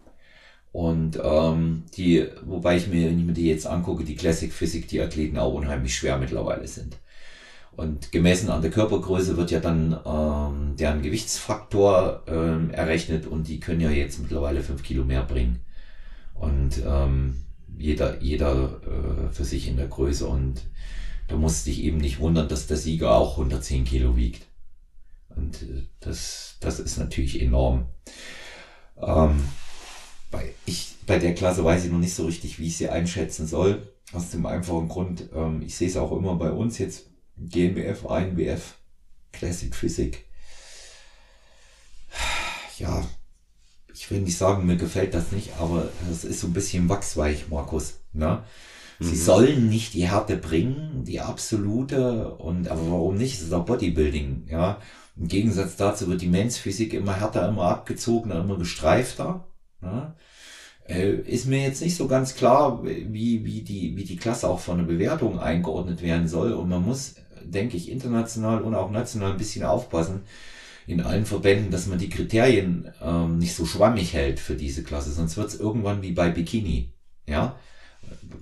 Und ähm, die, wobei ich mir, wenn ich mir die jetzt angucke, die Classic Physik, die Athleten auch unheimlich schwer mittlerweile sind. Und gemessen an der Körpergröße wird ja dann ähm, deren Gewichtsfaktor ähm, errechnet und die können ja jetzt mittlerweile fünf Kilo mehr bringen. Und ähm, jeder, jeder äh, für sich in der Größe. Und da musst du dich eben nicht wundern, dass der Sieger auch 110 Kilo wiegt. Und äh, das, das ist natürlich enorm. Ähm, bei, ich, bei der Klasse weiß ich noch nicht so richtig, wie ich sie einschätzen soll. Aus dem einfachen Grund, ähm, ich sehe es auch immer bei uns jetzt, GmbF, ANBF, Classic Physik. Ja, ich will nicht sagen, mir gefällt das nicht, aber das ist so ein bisschen wachsweich, Markus. Ne? Sie mhm. sollen nicht die Härte bringen, die absolute, und aber warum nicht? Es ist auch Bodybuilding, ja. Im Gegensatz dazu wird die Men's Physik immer härter, immer abgezogener, immer gestreifter. Ja? Äh, ist mir jetzt nicht so ganz klar, wie, wie, die, wie die Klasse auch von der Bewertung eingeordnet werden soll. Und man muss, denke ich, international und auch national ein bisschen aufpassen in allen Verbänden, dass man die Kriterien ähm, nicht so schwammig hält für diese Klasse. Sonst wird es irgendwann wie bei Bikini. Ja,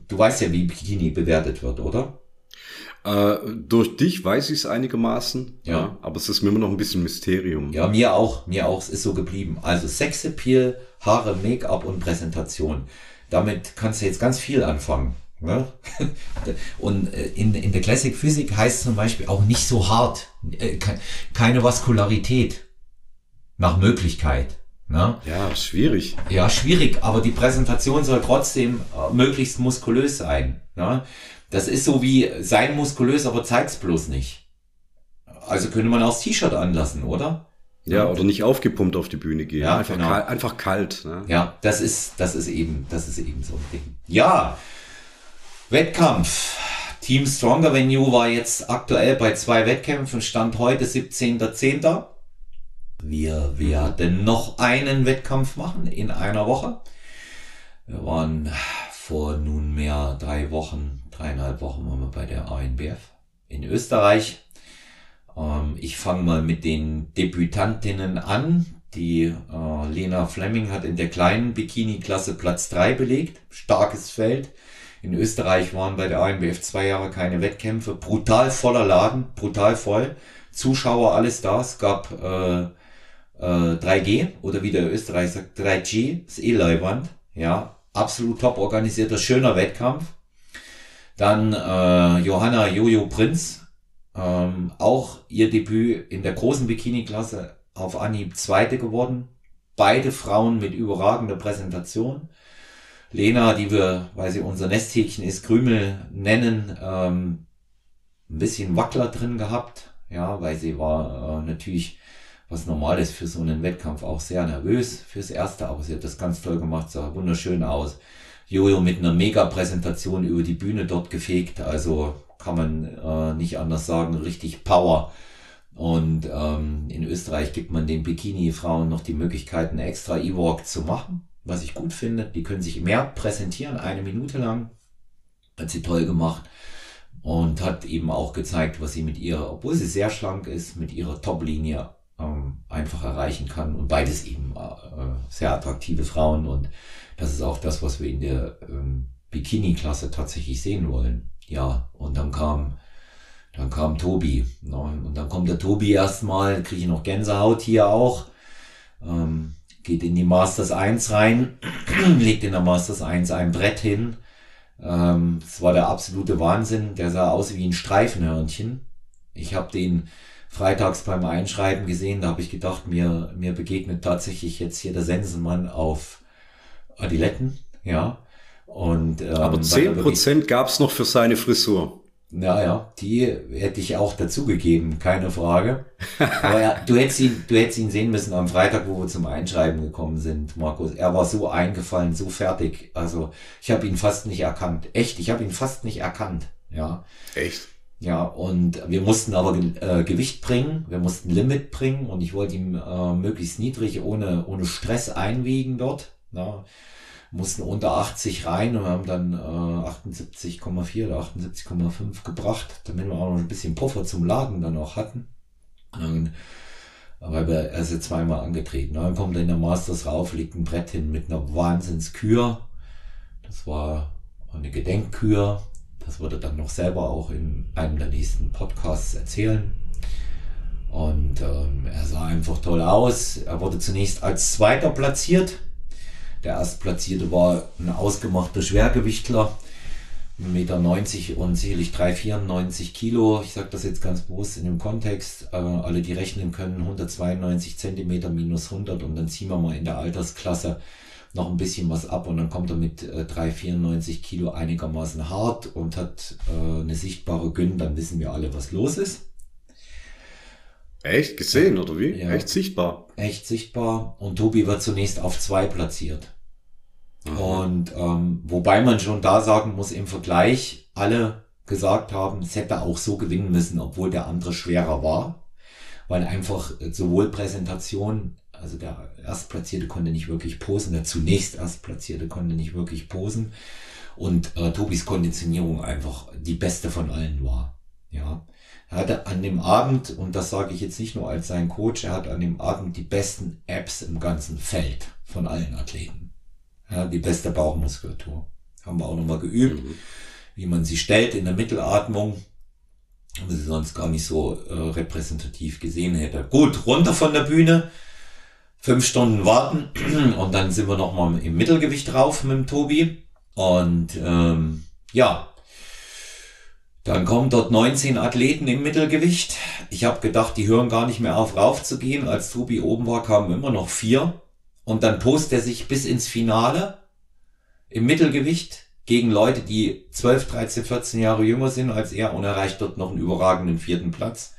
Du weißt ja, wie Bikini bewertet wird, oder? Äh, durch dich weiß ich es einigermaßen, ja. ja. aber es ist mir immer noch ein bisschen Mysterium. Ja, mir auch, mir auch, es ist so geblieben. Also Sexappeal, Haare, Make-up und Präsentation. Damit kannst du jetzt ganz viel anfangen. Ne? Und äh, in, in der Classic Physik heißt es zum Beispiel auch nicht so hart, äh, keine Vaskularität nach Möglichkeit. Ne? Ja, schwierig. Ja, schwierig, aber die Präsentation soll trotzdem möglichst muskulös sein. Ne? Das ist so wie sein muskulös, aber zeig's bloß nicht. Also könnte man auch das T-Shirt anlassen, oder? Ja, oder nicht aufgepumpt auf die Bühne gehen. Ja, einfach, genau. kalt, einfach kalt. Ne? Ja, das ist, das ist eben, das ist eben so ein Ding. Ja, Wettkampf. Team Stronger Venue war jetzt aktuell bei zwei Wettkämpfen, stand heute 17.10. Wir werden noch einen Wettkampf machen in einer Woche. Wir waren vor nunmehr drei Wochen dreieinhalb Wochen waren wir bei der ANBF in Österreich. Ähm, ich fange mal mit den Debütantinnen an. Die äh, Lena Fleming hat in der kleinen Bikini-Klasse Platz drei belegt. Starkes Feld. In Österreich waren bei der ANBF zwei Jahre keine Wettkämpfe. Brutal voller Laden, brutal voll. Zuschauer, alles da. Es gab äh, äh, 3G oder wie der Österreich sagt, 3G, ist eh Leibwand. Ja, absolut top organisierter, schöner Wettkampf. Dann äh, Johanna Jojo Prinz, ähm, auch ihr Debüt in der großen Bikini-Klasse auf Anhieb Zweite geworden. Beide Frauen mit überragender Präsentation. Lena, die wir, weil sie unser Nesthäkchen ist, Krümel nennen, ähm, ein bisschen Wackler drin gehabt, ja, weil sie war äh, natürlich, was normal ist für so einen Wettkampf, auch sehr nervös fürs Erste, aber sie hat das ganz toll gemacht, sah wunderschön aus. Jojo mit einer Mega-Präsentation über die Bühne dort gefegt. Also kann man äh, nicht anders sagen, richtig Power. Und ähm, in Österreich gibt man den Bikini-Frauen noch die Möglichkeit, einen extra E-Walk zu machen, was ich gut finde. Die können sich mehr präsentieren, eine Minute lang. Hat sie toll gemacht und hat eben auch gezeigt, was sie mit ihrer, obwohl sie sehr schlank ist, mit ihrer Top-Linie ähm, einfach erreichen kann. Und beides eben äh, sehr attraktive Frauen und das ist auch das, was wir in der ähm, Bikini-Klasse tatsächlich sehen wollen. Ja, und dann kam, dann kam Tobi. Und dann kommt der Tobi erstmal, kriege ich noch Gänsehaut hier auch. Ähm, geht in die Masters 1 rein, legt in der Masters 1 ein Brett hin. Ähm, das war der absolute Wahnsinn. Der sah aus wie ein Streifenhörnchen. Ich habe den freitags beim Einschreiben gesehen, da habe ich gedacht, mir, mir begegnet tatsächlich jetzt hier der Sensenmann auf Adiletten, ja. Und, ähm, Aber zehn Prozent gab's noch für seine Frisur. Naja, die hätte ich auch dazugegeben, keine Frage. Aber ja, du hättest ihn, du hättest ihn sehen müssen am Freitag, wo wir zum Einschreiben gekommen sind, Markus. Er war so eingefallen, so fertig. Also ich habe ihn fast nicht erkannt. Echt, ich habe ihn fast nicht erkannt. Ja. Echt? Ja, und wir mussten aber äh, Gewicht bringen, wir mussten Limit bringen und ich wollte ihm äh, möglichst niedrig ohne, ohne Stress einwiegen dort. Na, mussten unter 80 rein und haben dann äh, 78,4 oder 78,5 gebracht, damit wir auch noch ein bisschen Puffer zum Laden dann auch hatten. Und, weil wir erst jetzt zweimal angetreten. Dann kommt in der Masters rauf, legt ein Brett hin mit einer Wahnsinnskür. Das war eine Gedenkkür. Das würde dann noch selber auch in einem der nächsten Podcasts erzählen. Und ähm, er sah einfach toll aus. Er wurde zunächst als Zweiter platziert der Erstplatzierte war ein ausgemachter Schwergewichtler, 1,90 Meter und sicherlich 394 Kilo. Ich sage das jetzt ganz bewusst in dem Kontext. Äh, alle, die rechnen können, 192 Zentimeter minus 100 und dann ziehen wir mal in der Altersklasse noch ein bisschen was ab und dann kommt er mit äh, 394 Kilo einigermaßen hart und hat äh, eine sichtbare Gyn, dann wissen wir alle, was los ist. Echt gesehen oder wie? Ja, echt sichtbar. Echt sichtbar. Und Tobi wird zunächst auf zwei platziert. Mhm. Und ähm, wobei man schon da sagen muss, im Vergleich alle gesagt haben, es hätte auch so gewinnen müssen, obwohl der andere schwerer war. Weil einfach sowohl Präsentation, also der Erstplatzierte konnte nicht wirklich posen, der zunächst Erstplatzierte konnte nicht wirklich posen. Und äh, Tobis Konditionierung einfach die beste von allen war. Ja. Er hatte an dem Abend, und das sage ich jetzt nicht nur als sein Coach, er hat an dem Abend die besten Apps im ganzen Feld von allen Athleten. Ja, die beste Bauchmuskulatur. Haben wir auch nochmal geübt, mhm. wie man sie stellt in der Mittelatmung. Was ich sonst gar nicht so äh, repräsentativ gesehen hätte. Gut, runter von der Bühne. Fünf Stunden warten und dann sind wir nochmal im Mittelgewicht drauf mit dem Tobi. Und ähm, ja, dann kommen dort 19 Athleten im Mittelgewicht. Ich habe gedacht, die hören gar nicht mehr auf raufzugehen. Als Tobi oben war, kamen immer noch vier. Und dann postet er sich bis ins Finale im Mittelgewicht gegen Leute, die 12, 13, 14 Jahre jünger sind als er und erreicht dort noch einen überragenden vierten Platz.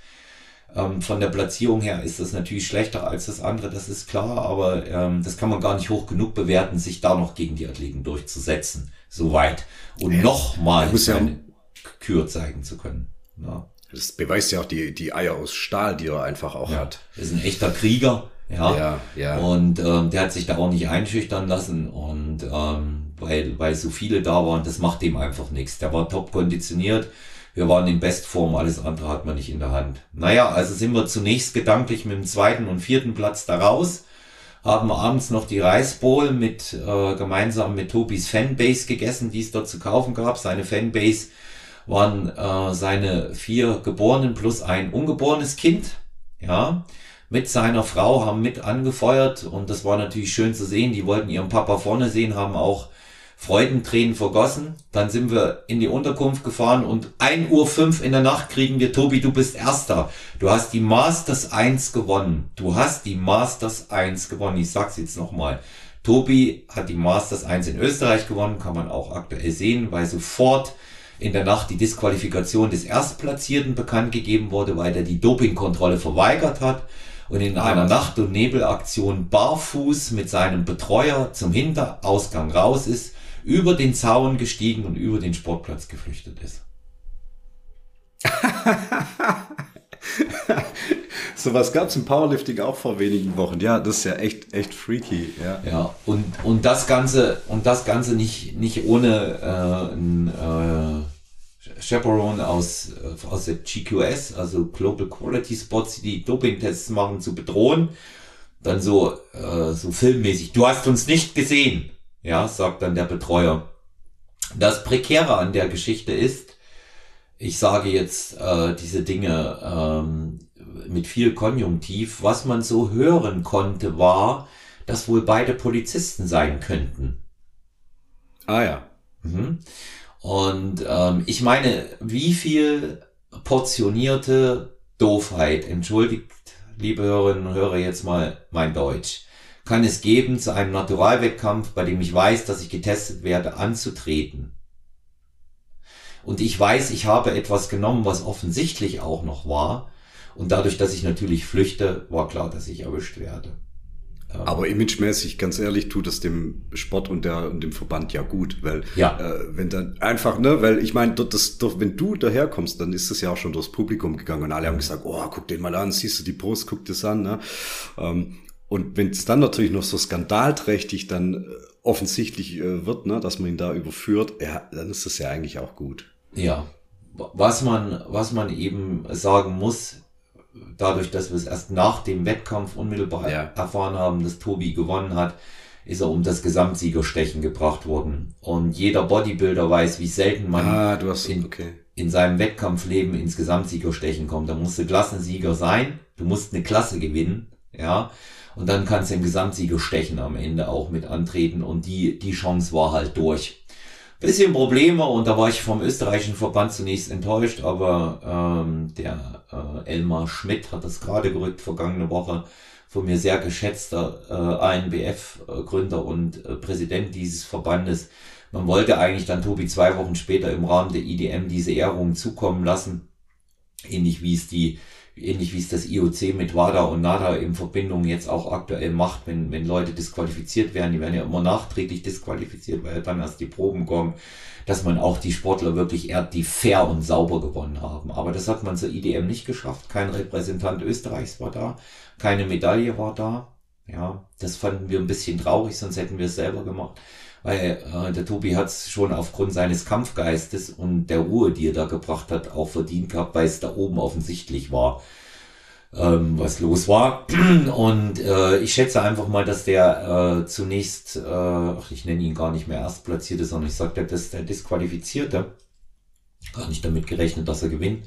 Ähm, von der Platzierung her ist das natürlich schlechter als das andere, das ist klar, aber ähm, das kann man gar nicht hoch genug bewerten, sich da noch gegen die Athleten durchzusetzen. Soweit. Und ja, nochmal eine Kür zeigen zu können. Ja. Das beweist ja auch die, die Eier aus Stahl, die er einfach auch ja. hat. Das ist ein echter Krieger. Ja, ja, ja. Und ähm, der hat sich da auch nicht einschüchtern lassen und ähm, weil, weil so viele da waren, das macht dem einfach nichts. Der war top konditioniert. Wir waren in Bestform, alles andere hat man nicht in der Hand. Naja, also sind wir zunächst gedanklich mit dem zweiten und vierten Platz da raus, haben abends noch die Reisbowl mit äh, gemeinsam mit Tobis Fanbase gegessen, die es dort zu kaufen gab. Seine Fanbase waren äh, seine vier Geborenen plus ein ungeborenes Kind. Ja, mit seiner Frau haben mit angefeuert und das war natürlich schön zu sehen. Die wollten ihren Papa vorne sehen, haben auch Freudentränen vergossen. Dann sind wir in die Unterkunft gefahren und 1 Uhr 5 in der Nacht kriegen wir, Tobi, du bist Erster. Du hast die Masters 1 gewonnen. Du hast die Masters 1 gewonnen. Ich sag's jetzt nochmal. Tobi hat die Masters 1 in Österreich gewonnen, kann man auch aktuell sehen, weil sofort in der Nacht die Disqualifikation des Erstplatzierten bekannt gegeben wurde, weil er die Dopingkontrolle verweigert hat und in einer Nacht- und Nebelaktion barfuß mit seinem Betreuer zum Hinterausgang raus ist, über den Zaun gestiegen und über den Sportplatz geflüchtet ist. so was gab es im Powerlifting auch vor wenigen Wochen. Ja, das ist ja echt, echt freaky. Ja, ja und, und das Ganze, und das Ganze nicht, nicht ohne äh, ein, äh, Chaperone aus, äh, aus der GQS, also Global Quality Spots, die Doping-Tests machen, zu bedrohen. Dann so, äh, so filmmäßig. Du hast uns nicht gesehen, ja, sagt dann der Betreuer. Das Prekäre an der Geschichte ist, ich sage jetzt äh, diese Dinge ähm, mit viel Konjunktiv, was man so hören konnte, war, dass wohl beide Polizisten sein könnten. Ah ja. Mhm. Und ähm, ich meine, wie viel portionierte Doofheit, entschuldigt, liebe Hörerinnen und Hörer, jetzt mal mein Deutsch, kann es geben, zu einem Naturalwettkampf, bei dem ich weiß, dass ich getestet werde, anzutreten. Und ich weiß, ich habe etwas genommen, was offensichtlich auch noch war. Und dadurch, dass ich natürlich flüchte, war klar, dass ich erwischt werde. Aber imagemäßig, ganz ehrlich, tut es dem Sport und, der, und dem Verband ja gut, weil ja. äh, wenn dann einfach, ne, weil ich meine, dort, das, dort, wenn du daherkommst, dann ist es ja auch schon durchs Publikum gegangen und alle haben gesagt, oh, guck den mal an, siehst du die Post, guck das an, ne? Ähm, und wenn es dann natürlich noch so skandalträchtig dann äh, offensichtlich äh, wird, ne, dass man ihn da überführt, ja, dann ist das ja eigentlich auch gut. Ja, was man, was man eben sagen muss, dadurch, dass wir es erst nach dem Wettkampf unmittelbar ja. erfahren haben, dass Tobi gewonnen hat, ist er um das Gesamtsiegerstechen gebracht worden. Und jeder Bodybuilder weiß, wie selten man ah, hast, in, okay. in seinem Wettkampfleben ins Gesamtsiegerstechen kommt. Da musst du Klassensieger sein, du musst eine Klasse gewinnen, ja. Und dann kannst du im Gesamtsiegerstechen am Ende auch mit antreten. Und die, die Chance war halt durch bisschen Probleme und da war ich vom österreichischen Verband zunächst enttäuscht, aber ähm, der äh, Elmar Schmidt hat das gerade gerückt vergangene Woche von mir sehr geschätzter äh, ANBF-Gründer und äh, Präsident dieses Verbandes. Man wollte eigentlich dann Tobi zwei Wochen später im Rahmen der IDM diese Ehrung zukommen lassen, ähnlich wie es die ähnlich wie es das IOC mit WADA und NADA in Verbindung jetzt auch aktuell macht, wenn, wenn Leute disqualifiziert werden, die werden ja immer nachträglich disqualifiziert, weil dann erst die Proben kommen, dass man auch die Sportler wirklich ehrt, die fair und sauber gewonnen haben. Aber das hat man zur IDM nicht geschafft. Kein Repräsentant Österreichs war da, keine Medaille war da. Ja, das fanden wir ein bisschen traurig, sonst hätten wir es selber gemacht weil äh, der Tobi hat es schon aufgrund seines Kampfgeistes und der Ruhe, die er da gebracht hat, auch verdient gehabt, weil es da oben offensichtlich war. ähm, was los war. Und äh, ich schätze einfach mal, dass der äh, zunächst, äh, ach, ich nenne ihn gar nicht mehr Erstplatzierte, sondern ich sage, das ist der Disqualifizierte. Gar nicht damit gerechnet, dass er gewinnt.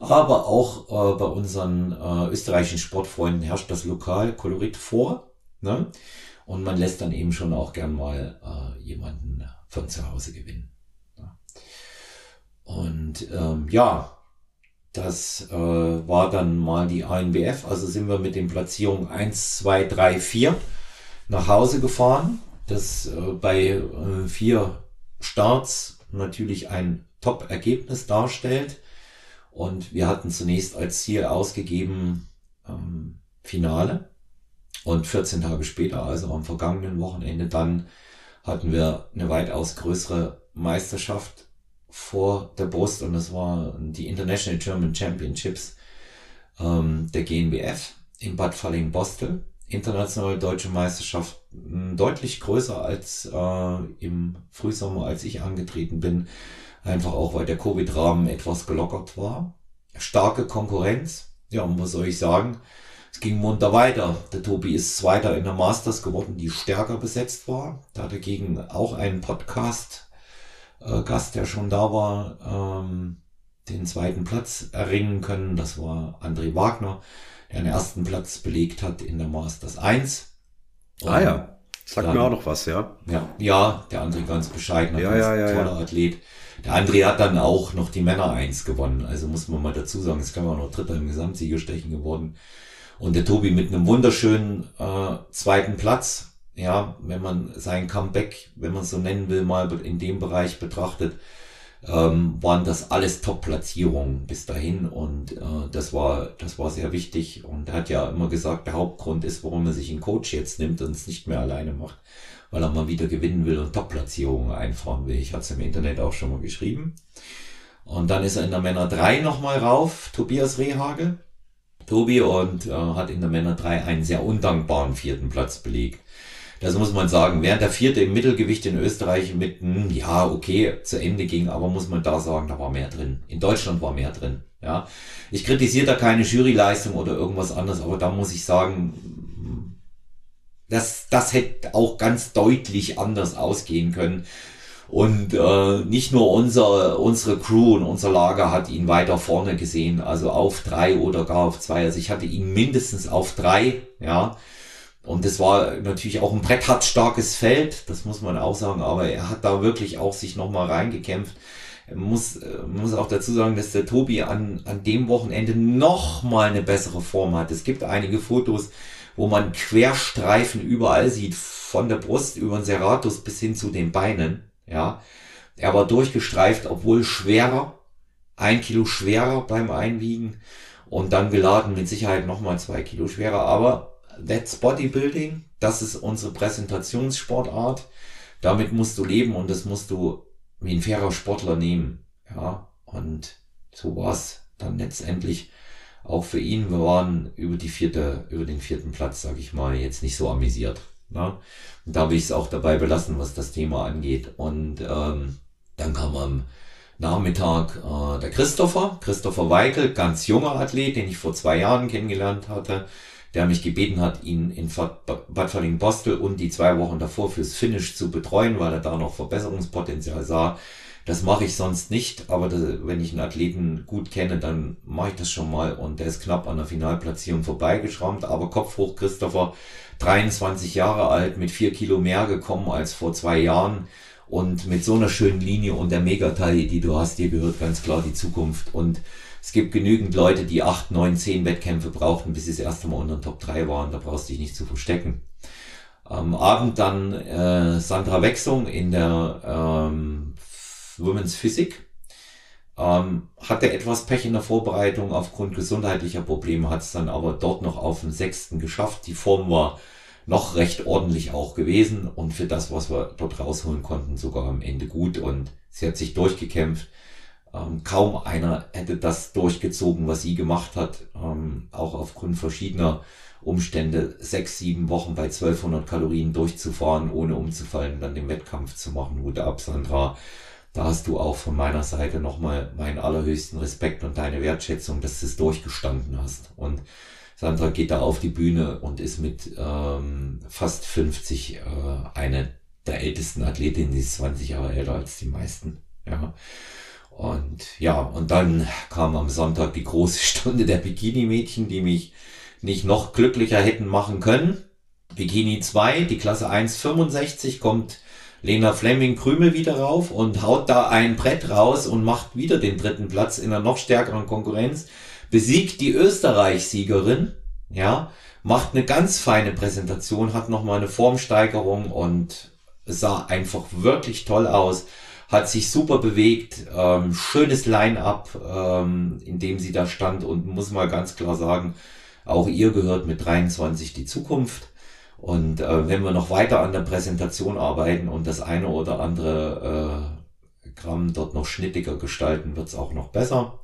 Aber auch äh, bei unseren äh, österreichischen Sportfreunden herrscht das Lokalkolorit vor. Ne? Und man lässt dann eben schon auch gern mal äh, jemanden von zu Hause gewinnen. Ja. Und ähm, ja, das äh, war dann mal die ANBF. Also sind wir mit den Platzierungen 1, 2, 3, 4 nach Hause gefahren. Das äh, bei äh, vier Starts natürlich ein Top-Ergebnis darstellt. Und wir hatten zunächst als Ziel ausgegeben ähm, Finale. Und 14 Tage später, also am vergangenen Wochenende, dann hatten wir eine weitaus größere Meisterschaft vor der Brust und das war die International German Championships ähm, der GNBF in Bad Falling-Bostel. Internationale deutsche Meisterschaft deutlich größer als äh, im Frühsommer, als ich angetreten bin. Einfach auch, weil der Covid-Rahmen etwas gelockert war. Starke Konkurrenz. Ja, und was soll ich sagen? Es ging munter weiter. Der Tobi ist Zweiter in der Masters geworden, die stärker besetzt war. Da dagegen auch einen Podcast äh, der schon da war, ähm, den zweiten Platz erringen können. Das war André Wagner, der den ersten Platz belegt hat in der Masters 1. Und ah ja, sagt dann, mir auch noch was, ja. Ja, ja der André ganz bescheidener, ja, ja, ja, toller Athlet. Der André hat dann auch noch die Männer 1 gewonnen. Also muss man mal dazu sagen, es kann man noch Dritter im Gesamtsiegerstechen geworden. Und der Tobi mit einem wunderschönen äh, zweiten Platz ja, wenn man sein Comeback, wenn man es so nennen will, mal in dem Bereich betrachtet, ähm, waren das alles Top-Platzierungen bis dahin und äh, das war das war sehr wichtig und er hat ja immer gesagt, der Hauptgrund ist, warum er sich einen Coach jetzt nimmt und es nicht mehr alleine macht, weil er mal wieder gewinnen will und Top-Platzierungen einfahren will. Ich hatte es im Internet auch schon mal geschrieben. Und dann ist er in der Männer 3 nochmal rauf, Tobias Rehage, Tobi, und äh, hat in der Männer 3 einen sehr undankbaren vierten Platz belegt. Das muss man sagen. Während der vierte im Mittelgewicht in Österreich mit, hm, ja, okay, zu Ende ging, aber muss man da sagen, da war mehr drin. In Deutschland war mehr drin. Ja, ich kritisiere da keine Juryleistung oder irgendwas anderes, aber da muss ich sagen, das, das hätte auch ganz deutlich anders ausgehen können. Und äh, nicht nur unser, unsere Crew und unser Lager hat ihn weiter vorne gesehen, also auf drei oder gar auf zwei. Also ich hatte ihn mindestens auf drei, ja. Und das war natürlich auch ein brettardstarkes Feld, das muss man auch sagen, aber er hat da wirklich auch sich nochmal reingekämpft. Man muss, muss auch dazu sagen, dass der Tobi an, an dem Wochenende nochmal eine bessere Form hat. Es gibt einige Fotos, wo man Querstreifen überall sieht, von der Brust über den Serratus bis hin zu den Beinen. Ja, er war durchgestreift, obwohl schwerer, ein Kilo schwerer beim Einwiegen und dann geladen mit Sicherheit nochmal zwei Kilo schwerer, aber That's Bodybuilding. Das ist unsere Präsentationssportart. Damit musst du leben und das musst du wie ein fairer Sportler nehmen. Ja, und so war's dann letztendlich auch für ihn. Wir waren über die vierte, über den vierten Platz, sag ich mal, jetzt nicht so amüsiert. Ne? Und da habe ich es auch dabei belassen, was das Thema angeht. Und ähm, dann kam am Nachmittag äh, der Christopher, Christopher Weikel, ganz junger Athlet, den ich vor zwei Jahren kennengelernt hatte der mich gebeten hat, ihn in Bad Falling-Bostel und die zwei Wochen davor fürs Finish zu betreuen, weil er da noch Verbesserungspotenzial sah. Das mache ich sonst nicht, aber das, wenn ich einen Athleten gut kenne, dann mache ich das schon mal und der ist knapp an der Finalplatzierung vorbeigeschrammt, aber Kopf hoch, Christopher, 23 Jahre alt, mit vier Kilo mehr gekommen als vor zwei Jahren und mit so einer schönen Linie und der Megataille, die du hast, dir gehört ganz klar die Zukunft und es gibt genügend Leute, die acht, neun, zehn Wettkämpfe brauchten, bis sie das erste Mal unter den Top 3 waren. Da brauchst du dich nicht zu verstecken. Am Abend dann äh, Sandra Wechsung in der ähm, Women's Physik. Ähm, hatte etwas Pech in der Vorbereitung aufgrund gesundheitlicher Probleme, hat es dann aber dort noch auf den sechsten geschafft. Die Form war noch recht ordentlich auch gewesen und für das, was wir dort rausholen konnten, sogar am Ende gut und sie hat sich durchgekämpft. Ähm, kaum einer hätte das durchgezogen, was sie gemacht hat, ähm, auch aufgrund verschiedener Umstände, sechs, sieben Wochen bei 1200 Kalorien durchzufahren, ohne umzufallen, dann den Wettkampf zu machen. Hut ab, Sandra. Da hast du auch von meiner Seite nochmal meinen allerhöchsten Respekt und deine Wertschätzung, dass du es durchgestanden hast. Und Sandra geht da auf die Bühne und ist mit ähm, fast 50 äh, eine der ältesten Athletinnen, die ist 20 Jahre älter als die meisten. Ja. Und ja, und dann kam am Sonntag die große Stunde der Bikini-Mädchen, die mich nicht noch glücklicher hätten machen können. Bikini 2, die Klasse 1,65 kommt Lena Fleming Krümel wieder rauf und haut da ein Brett raus und macht wieder den dritten Platz in einer noch stärkeren Konkurrenz. Besiegt die Österreich-Siegerin, ja, macht eine ganz feine Präsentation, hat nochmal eine Formsteigerung und sah einfach wirklich toll aus hat sich super bewegt, ähm, schönes Line-up, ähm, in dem sie da stand und muss mal ganz klar sagen, auch ihr gehört mit 23 die Zukunft. Und äh, wenn wir noch weiter an der Präsentation arbeiten und das eine oder andere äh, Gramm dort noch schnittiger gestalten, wird's auch noch besser.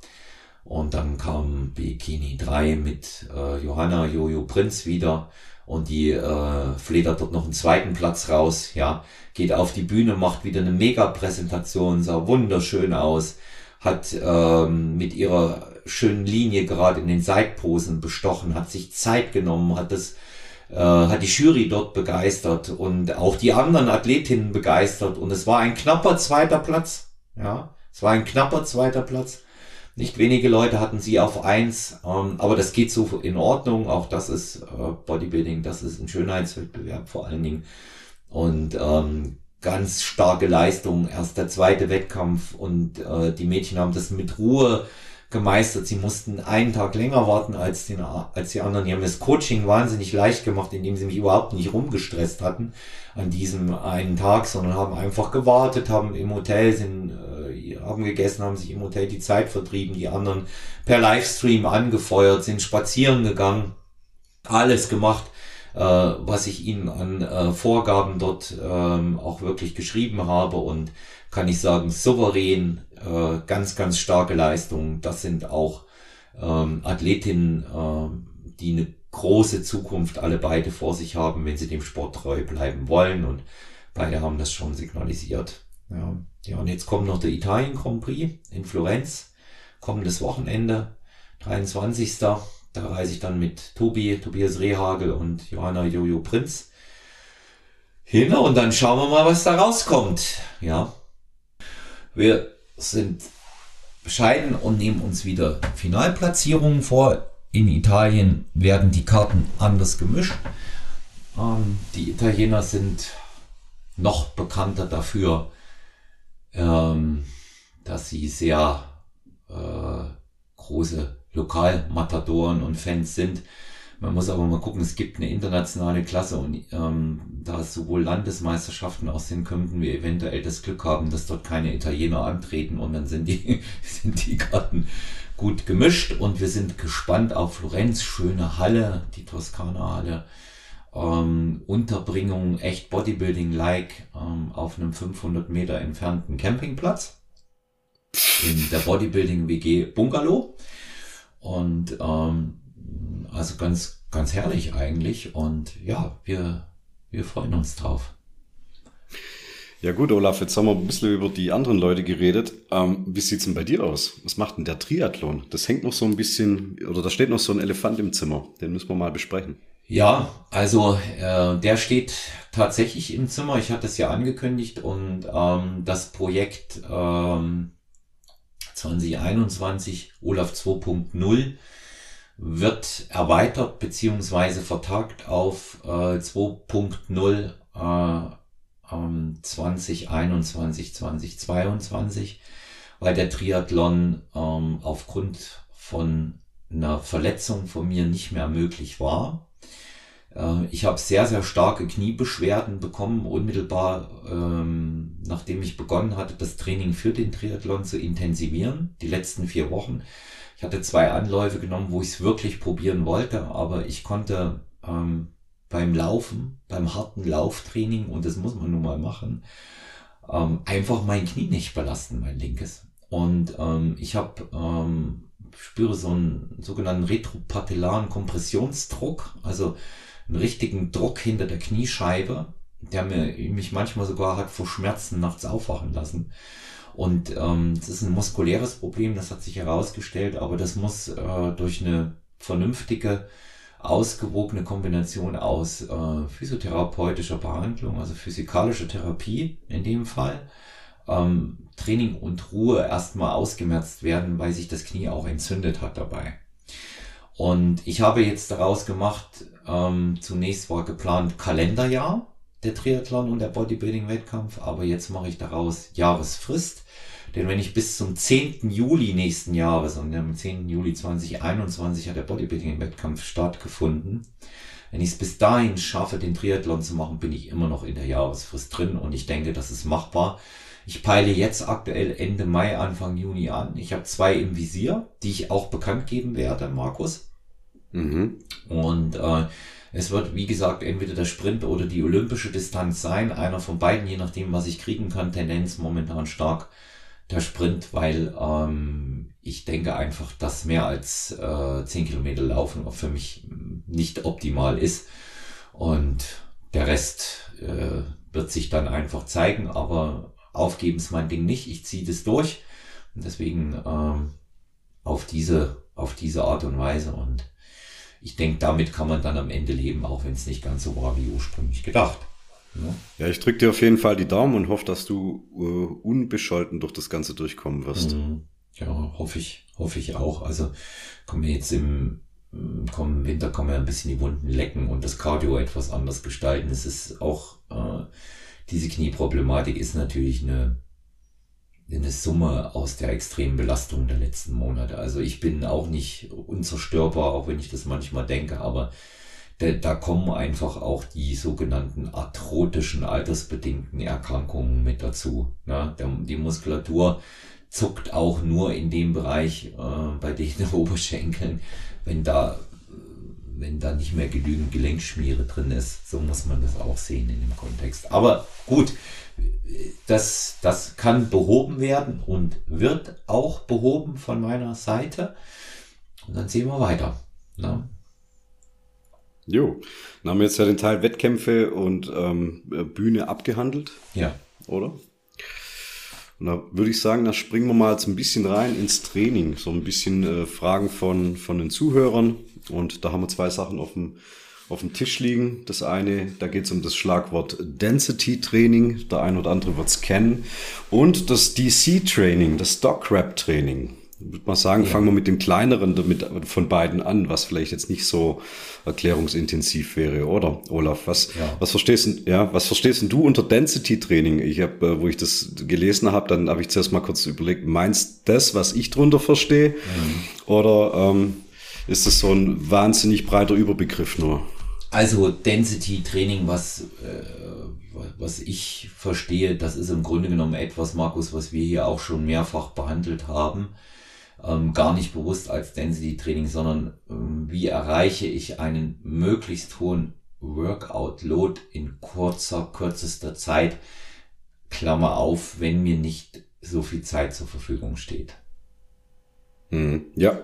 Und dann kam Bikini 3 mit äh, Johanna Jojo Prinz wieder und die äh, fledert dort noch einen zweiten Platz raus, ja, geht auf die Bühne, macht wieder eine Mega-Präsentation, sah wunderschön aus, hat ähm, mit ihrer schönen Linie gerade in den Seitposen bestochen, hat sich Zeit genommen, hat das äh, hat die Jury dort begeistert und auch die anderen Athletinnen begeistert und es war ein knapper zweiter Platz, ja, es war ein knapper zweiter Platz. Nicht wenige Leute hatten sie auf eins, ähm, aber das geht so in Ordnung. Auch das ist äh, Bodybuilding, das ist ein Schönheitswettbewerb vor allen Dingen. Und ähm, ganz starke Leistung, erst der zweite Wettkampf und äh, die Mädchen haben das mit Ruhe gemeistert. Sie mussten einen Tag länger warten als, den, als die anderen. Die haben das Coaching wahnsinnig leicht gemacht, indem sie mich überhaupt nicht rumgestresst hatten an diesem einen Tag, sondern haben einfach gewartet, haben im Hotel, sind, äh, haben gegessen, haben sich im Hotel die Zeit vertrieben, die anderen per Livestream angefeuert, sind spazieren gegangen, alles gemacht, äh, was ich ihnen an äh, Vorgaben dort ähm, auch wirklich geschrieben habe und kann ich sagen, souverän, äh, ganz, ganz starke Leistung. Das sind auch ähm, Athletinnen, äh, die eine große Zukunft alle beide vor sich haben, wenn sie dem Sport treu bleiben wollen. Und beide haben das schon signalisiert. Ja, ja und jetzt kommt noch der Italien Grand Prix in Florenz. Kommendes Wochenende, 23. Da reise ich dann mit Tobi, Tobias Rehagel und Johanna Jojo Prinz hin und dann schauen wir mal, was da rauskommt. Ja, wir sind bescheiden und nehmen uns wieder Finalplatzierungen vor. In Italien werden die Karten anders gemischt. Ähm, die Italiener sind noch bekannter dafür, ähm, dass sie sehr äh, große Lokalmatadoren und Fans sind. Man muss aber mal gucken, es gibt eine internationale Klasse und ähm, da es sowohl Landesmeisterschaften aus sind, könnten wir eventuell das Glück haben, dass dort keine Italiener antreten und dann sind die, sind die Karten gut gemischt und wir sind gespannt auf Florenz, schöne Halle, die Toskana-Halle. Ähm, Unterbringung echt Bodybuilding-like ähm, auf einem 500 Meter entfernten Campingplatz in der Bodybuilding WG Bungalow und ähm, also ganz, ganz herrlich eigentlich. Und ja, wir, wir freuen uns drauf. Ja gut, Olaf, jetzt haben wir ein bisschen über die anderen Leute geredet. Ähm, wie sieht's denn bei dir aus? Was macht denn der Triathlon? Das hängt noch so ein bisschen, oder da steht noch so ein Elefant im Zimmer. Den müssen wir mal besprechen. Ja, also äh, der steht tatsächlich im Zimmer. Ich hatte es ja angekündigt und ähm, das Projekt ähm, 2021 Olaf 2.0 wird erweitert beziehungsweise vertagt auf äh, 2.0 äh, 2021, 2022, weil der Triathlon ähm, aufgrund von einer Verletzung von mir nicht mehr möglich war. Äh, ich habe sehr, sehr starke Kniebeschwerden bekommen, unmittelbar ähm, nachdem ich begonnen hatte, das Training für den Triathlon zu intensivieren, die letzten vier Wochen. Ich hatte zwei Anläufe genommen, wo ich es wirklich probieren wollte, aber ich konnte ähm, beim Laufen, beim harten Lauftraining, und das muss man nun mal machen, ähm, einfach mein Knie nicht belasten, mein linkes. Und ähm, ich habe ähm, spüre so einen sogenannten retropatellaren Kompressionsdruck, also einen richtigen Druck hinter der Kniescheibe, der mir, mich manchmal sogar hat vor Schmerzen nachts aufwachen lassen. Und ähm, das ist ein muskuläres Problem, das hat sich herausgestellt, aber das muss äh, durch eine vernünftige ausgewogene Kombination aus äh, physiotherapeutischer Behandlung, also physikalischer Therapie in dem Fall, ähm, Training und Ruhe erstmal ausgemerzt werden, weil sich das Knie auch entzündet hat dabei. Und ich habe jetzt daraus gemacht, ähm, zunächst war geplant Kalenderjahr, der Triathlon und der Bodybuilding-Wettkampf, aber jetzt mache ich daraus Jahresfrist. Denn wenn ich bis zum 10. Juli nächsten Jahres, und am 10. Juli 2021 hat der Bodybuilding-Wettkampf stattgefunden, wenn ich es bis dahin schaffe, den Triathlon zu machen, bin ich immer noch in der Jahresfrist drin und ich denke, das ist machbar. Ich peile jetzt aktuell Ende Mai, Anfang Juni an. Ich habe zwei im Visier, die ich auch bekannt geben werde, Markus. Mhm. Und äh, es wird, wie gesagt, entweder der Sprint oder die olympische Distanz sein. Einer von beiden, je nachdem, was ich kriegen kann. Tendenz momentan stark der Sprint, weil ähm, ich denke einfach, dass mehr als äh, 10 Kilometer laufen für mich nicht optimal ist. Und der Rest äh, wird sich dann einfach zeigen, aber aufgeben ist mein Ding nicht. Ich ziehe das durch. Und deswegen ähm, auf diese, auf diese Art und Weise. Und ich denke, damit kann man dann am Ende leben, auch wenn es nicht ganz so war wie ursprünglich gedacht. Ja, ja ich drücke dir auf jeden Fall die Daumen und hoffe, dass du äh, unbescholten durch das Ganze durchkommen wirst. Mhm. Ja, hoffe ich, hoffe ich auch. Also kommen wir jetzt im kommen, Winter kann man ein bisschen die Wunden lecken und das Cardio etwas anders gestalten. Es ist auch, äh, diese Knieproblematik ist natürlich eine, eine Summe aus der extremen Belastung der letzten Monate. Also ich bin auch nicht unzerstörbar, auch wenn ich das manchmal denke, aber da, da kommen einfach auch die sogenannten arthrotischen, altersbedingten Erkrankungen mit dazu. Der, die Muskulatur zuckt auch nur in dem Bereich äh, bei den Oberschenkeln, wenn da wenn da nicht mehr genügend Gelenkschmiere drin ist. So muss man das auch sehen in dem Kontext. Aber gut, das, das kann behoben werden und wird auch behoben von meiner Seite. Und dann sehen wir weiter. Ne? Jo, dann haben wir jetzt ja den Teil Wettkämpfe und ähm, Bühne abgehandelt. Ja. Oder? Und da würde ich sagen, da springen wir mal jetzt ein bisschen rein ins Training. So ein bisschen äh, Fragen von, von den Zuhörern. Und da haben wir zwei Sachen auf dem, auf dem Tisch liegen. Das eine, da geht es um das Schlagwort Density Training. Der eine oder andere wird es kennen. Und das DC Training, das Dog Rap Training würde mal sagen, ja. fangen wir mit dem kleineren damit, von beiden an, was vielleicht jetzt nicht so erklärungsintensiv wäre, oder Olaf? Was, ja. was verstehst du, ja, was verstehst du unter Density Training? Ich habe, äh, wo ich das gelesen habe, dann habe ich zuerst mal kurz überlegt, meinst das, was ich drunter verstehe, mhm. oder ähm, ist das so ein wahnsinnig breiter Überbegriff nur? Also Density Training, was äh, was ich verstehe, das ist im Grunde genommen etwas, Markus, was wir hier auch schon mehrfach behandelt haben ähm, gar nicht bewusst als Density Training, sondern ähm, wie erreiche ich einen möglichst hohen Workout Load in kurzer, kürzester Zeit, Klammer auf, wenn mir nicht so viel Zeit zur Verfügung steht. Hm, ja,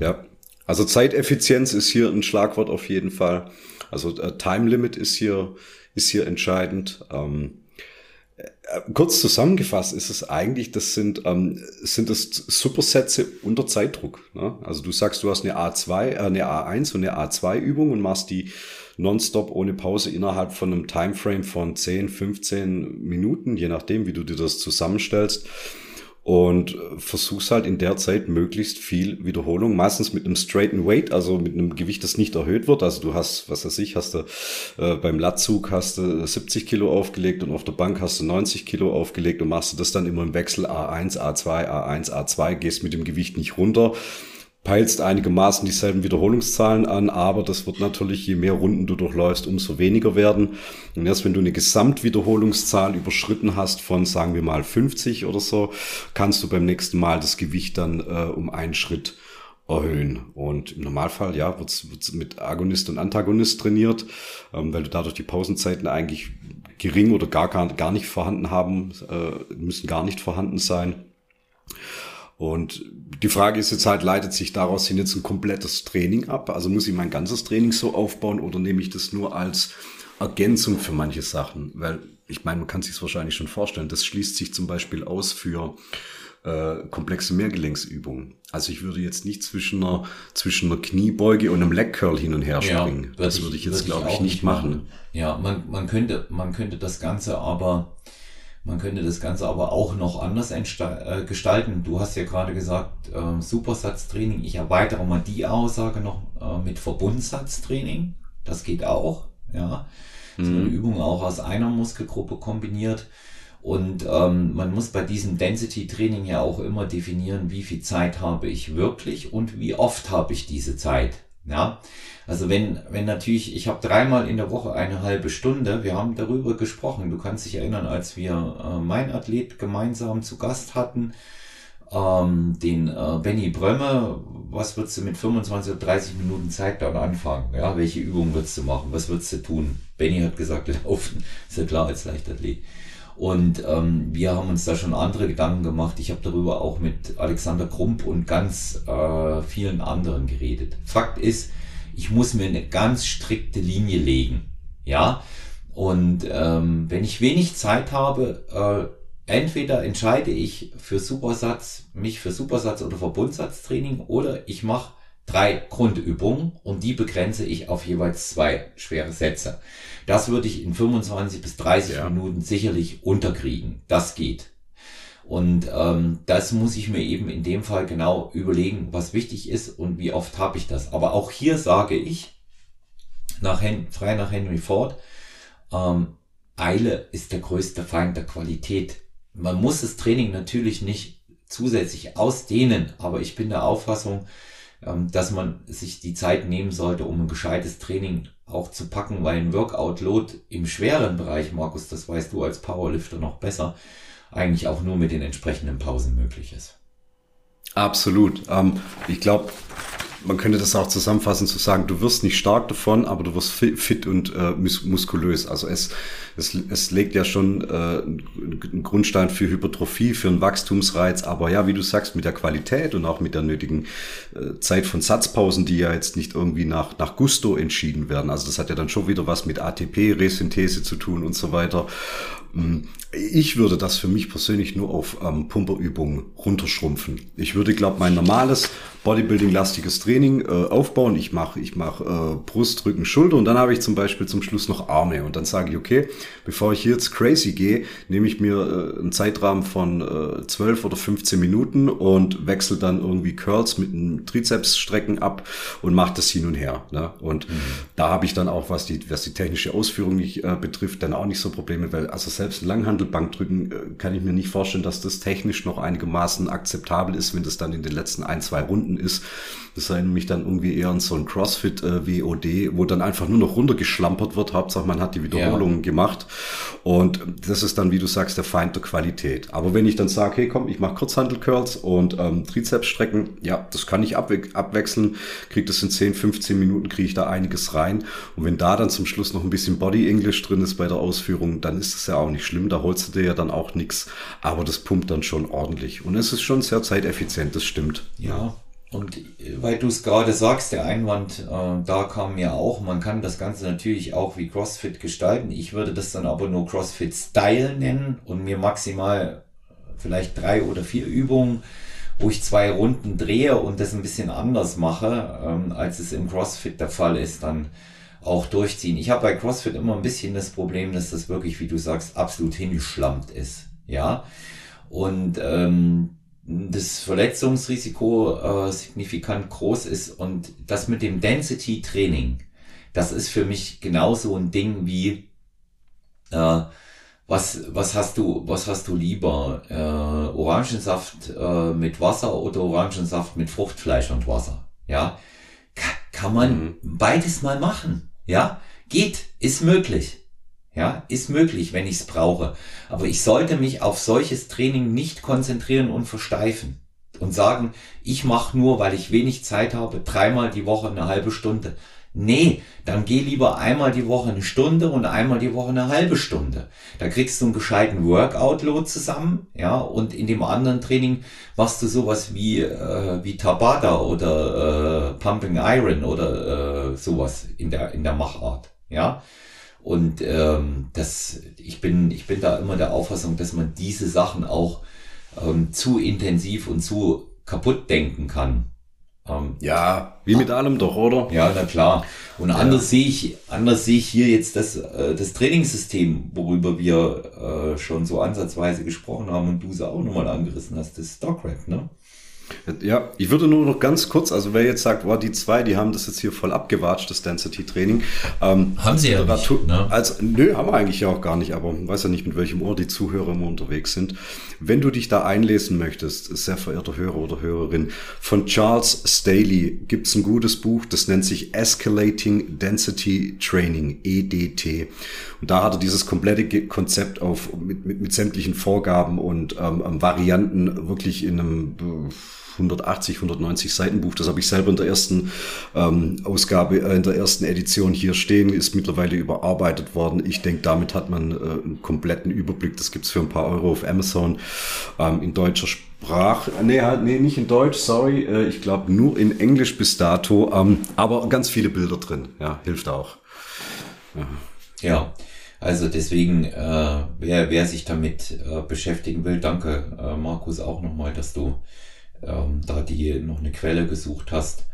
ja. Also Zeiteffizienz ist hier ein Schlagwort auf jeden Fall. Also äh, Time Limit ist hier, ist hier entscheidend. Ähm, äh, kurz zusammengefasst ist es eigentlich, das sind, ähm, sind das Supersätze unter Zeitdruck. Ne? Also du sagst, du hast eine A2, äh, eine A1 und eine A2 Übung und machst die nonstop ohne Pause innerhalb von einem Timeframe von 10, 15 Minuten, je nachdem, wie du dir das zusammenstellst und versuchst halt in der Zeit möglichst viel Wiederholung, meistens mit einem straighten Weight, also mit einem Gewicht, das nicht erhöht wird. Also du hast, was weiß ich, hast du äh, beim Latzug hast du 70 Kilo aufgelegt und auf der Bank hast du 90 Kilo aufgelegt und machst du das dann immer im Wechsel A1, A2, A1, A2, gehst mit dem Gewicht nicht runter peilst einigermaßen dieselben Wiederholungszahlen an, aber das wird natürlich, je mehr Runden du durchläufst, umso weniger werden. Und erst wenn du eine Gesamtwiederholungszahl überschritten hast von, sagen wir mal, 50 oder so, kannst du beim nächsten Mal das Gewicht dann äh, um einen Schritt erhöhen. Und im Normalfall, ja, wird's wird's mit Agonist und Antagonist trainiert, ähm, weil du dadurch die Pausenzeiten eigentlich gering oder gar, gar, nicht vorhanden haben, äh, müssen gar nicht vorhanden sein. Und die Frage ist jetzt halt, leitet sich daraus hin jetzt ein komplettes Training ab? Also muss ich mein ganzes Training so aufbauen oder nehme ich das nur als Ergänzung für manche Sachen? Weil ich meine, man kann sich wahrscheinlich schon vorstellen, das schließt sich zum Beispiel aus für äh, komplexe Mehrgelenksübungen. Also ich würde jetzt nicht zwischen einer, zwischen einer Kniebeuge und einem Leg Curl hin und her springen. Ja, das würde ich jetzt, glaube ich, nicht machen. machen. Ja, man, man könnte, man könnte das Ganze aber, man könnte das Ganze aber auch noch anders äh, gestalten. Du hast ja gerade gesagt, äh, Supersatztraining. Ich erweitere mal die Aussage noch äh, mit Verbundsatztraining. Das geht auch, ja. Mhm. So eine Übung auch aus einer Muskelgruppe kombiniert. Und ähm, man muss bei diesem Density-Training ja auch immer definieren, wie viel Zeit habe ich wirklich und wie oft habe ich diese Zeit. Ja, also wenn, wenn natürlich, ich habe dreimal in der Woche eine halbe Stunde, wir haben darüber gesprochen, du kannst dich erinnern, als wir äh, mein Athlet gemeinsam zu Gast hatten, ähm, den äh, Benny Brömme, was würdest du mit 25 oder 30 Minuten Zeit dann anfangen? Ja, welche Übungen würdest du machen? Was würdest du tun? Benny hat gesagt, laufen, ist ja klar als Leichtathlet. Und ähm, wir haben uns da schon andere Gedanken gemacht. Ich habe darüber auch mit Alexander Krump und ganz äh, vielen anderen geredet. Fakt ist, ich muss mir eine ganz strikte Linie legen. Ja. Und ähm, wenn ich wenig Zeit habe, äh, entweder entscheide ich für Supersatz, mich für Supersatz oder Verbundsatztraining oder ich mache drei Grundübungen und die begrenze ich auf jeweils zwei schwere Sätze. Das würde ich in 25 bis 30 ja. Minuten sicherlich unterkriegen. Das geht. Und ähm, das muss ich mir eben in dem Fall genau überlegen, was wichtig ist und wie oft habe ich das. Aber auch hier sage ich, nach Hen frei nach Henry Ford, ähm, Eile ist der größte Feind der Qualität. Man muss das Training natürlich nicht zusätzlich ausdehnen, aber ich bin der Auffassung, dass man sich die Zeit nehmen sollte, um ein gescheites Training auch zu packen, weil ein Workout-Load im schweren Bereich, Markus, das weißt du als Powerlifter noch besser, eigentlich auch nur mit den entsprechenden Pausen möglich ist. Absolut. Ähm, ich glaube, man könnte das auch zusammenfassen zu sagen, du wirst nicht stark davon, aber du wirst fit und äh, muskulös. Also es, es, es legt ja schon äh, einen Grundstein für Hypertrophie, für einen Wachstumsreiz, aber ja, wie du sagst, mit der Qualität und auch mit der nötigen äh, Zeit von Satzpausen, die ja jetzt nicht irgendwie nach, nach Gusto entschieden werden. Also das hat ja dann schon wieder was mit ATP-Resynthese zu tun und so weiter. Hm, ich würde das für mich persönlich nur auf ähm, Pumperübungen runterschrumpfen. Ich würde, glaube mein normales Bodybuilding-lastiges Training äh, aufbauen. Ich mache ich mach, äh, Brust, Rücken, Schulter und dann habe ich zum Beispiel zum Schluss noch Arme. Und dann sage ich, okay, bevor ich hier jetzt crazy gehe, nehme ich mir äh, einen Zeitrahmen von äh, 12 oder 15 Minuten und wechsle dann irgendwie Curls mit einem Trizepsstrecken ab und mache das hin und her. Ne? Und mhm. da habe ich dann auch, was die, was die technische Ausführung nicht, äh, betrifft, dann auch nicht so Probleme, weil also selbst ein Langhandelbankdrücken äh, kann ich mir nicht vorstellen, dass das technisch noch einigermaßen akzeptabel ist, wenn das dann in den letzten ein, zwei Runden ist. Das sei nämlich dann irgendwie eher so ein CrossFit äh, WOD, wo dann einfach nur noch runtergeschlampert wird. Hauptsache man hat die Wiederholungen ja. gemacht. Und das ist dann, wie du sagst, der Feind der Qualität. Aber wenn ich dann sage, hey komm, ich mache Kurzhandel-Curls und ähm, Trizepsstrecken, ja, das kann ich abwe abwechseln, kriege das in 10, 15 Minuten, kriege ich da einiges rein. Und wenn da dann zum Schluss noch ein bisschen Body English drin ist bei der Ausführung, dann ist das ja auch nicht schlimm. Da holst du dir ja dann auch nichts. Aber das pumpt dann schon ordentlich. Und es ist schon sehr zeiteffizient, das stimmt. Ja, und weil du es gerade sagst, der Einwand, äh, da kam mir auch, man kann das Ganze natürlich auch wie CrossFit gestalten. Ich würde das dann aber nur CrossFit Style nennen und mir maximal vielleicht drei oder vier Übungen, wo ich zwei Runden drehe und das ein bisschen anders mache, ähm, als es im CrossFit der Fall ist, dann auch durchziehen. Ich habe bei CrossFit immer ein bisschen das Problem, dass das wirklich, wie du sagst, absolut hingeschlampt ist. Ja. Und ähm, das Verletzungsrisiko äh, signifikant groß ist. Und das mit dem Density Training, das ist für mich genauso ein Ding wie äh, was was hast du was hast du lieber? Äh, Orangensaft äh, mit Wasser oder Orangensaft mit Fruchtfleisch und Wasser? Ja? Ka kann man mhm. beides mal machen. Ja? Geht ist möglich ja, ist möglich, wenn ich es brauche. Aber ich sollte mich auf solches Training nicht konzentrieren und versteifen und sagen, ich mache nur, weil ich wenig Zeit habe, dreimal die Woche eine halbe Stunde. Nee, dann geh lieber einmal die Woche eine Stunde und einmal die Woche eine halbe Stunde. Da kriegst du einen gescheiten Workout-Load zusammen, ja, und in dem anderen Training machst du sowas wie, äh, wie Tabata oder äh, Pumping Iron oder äh, sowas in der, in der Machart, ja. Und ähm, das, ich bin, ich bin da immer der Auffassung, dass man diese Sachen auch ähm, zu intensiv und zu kaputt denken kann. Ähm, ja, wie mit allem doch, oder? Ja, na klar. Und ja. anders sehe ich, anders sehe ich hier jetzt das, äh, das Trainingssystem, worüber wir äh, schon so ansatzweise gesprochen haben und du es auch nochmal angerissen hast, das Stockrap, ne? Ja, ich würde nur noch ganz kurz, also wer jetzt sagt, wow, die zwei, die haben das jetzt hier voll abgewatscht, das Density-Training. Ähm, haben sie ja nicht, ne? als, Nö, haben wir eigentlich ja auch gar nicht, aber man weiß ja nicht, mit welchem Ohr die Zuhörer immer unterwegs sind. Wenn du dich da einlesen möchtest, sehr verehrter Hörer oder Hörerin, von Charles Staley gibt's ein gutes Buch, das nennt sich Escalating Density Training, EDT. Und da hat er dieses komplette Konzept auf mit, mit, mit sämtlichen Vorgaben und ähm, Varianten wirklich in einem 180, 190 Seiten Buch. Das habe ich selber in der ersten ähm, Ausgabe, äh, in der ersten Edition hier stehen, ist mittlerweile überarbeitet worden. Ich denke, damit hat man äh, einen kompletten Überblick. Das gibt's für ein paar Euro auf Amazon ähm, in deutscher Sprache. Nee, nee, nicht in Deutsch, sorry. Äh, ich glaube nur in Englisch bis dato. Ähm, aber ganz viele Bilder drin. Ja, hilft auch. Ja. ja. Also deswegen, äh, wer, wer sich damit äh, beschäftigen will, danke äh, Markus auch nochmal, dass du ähm, da die noch eine Quelle gesucht hast.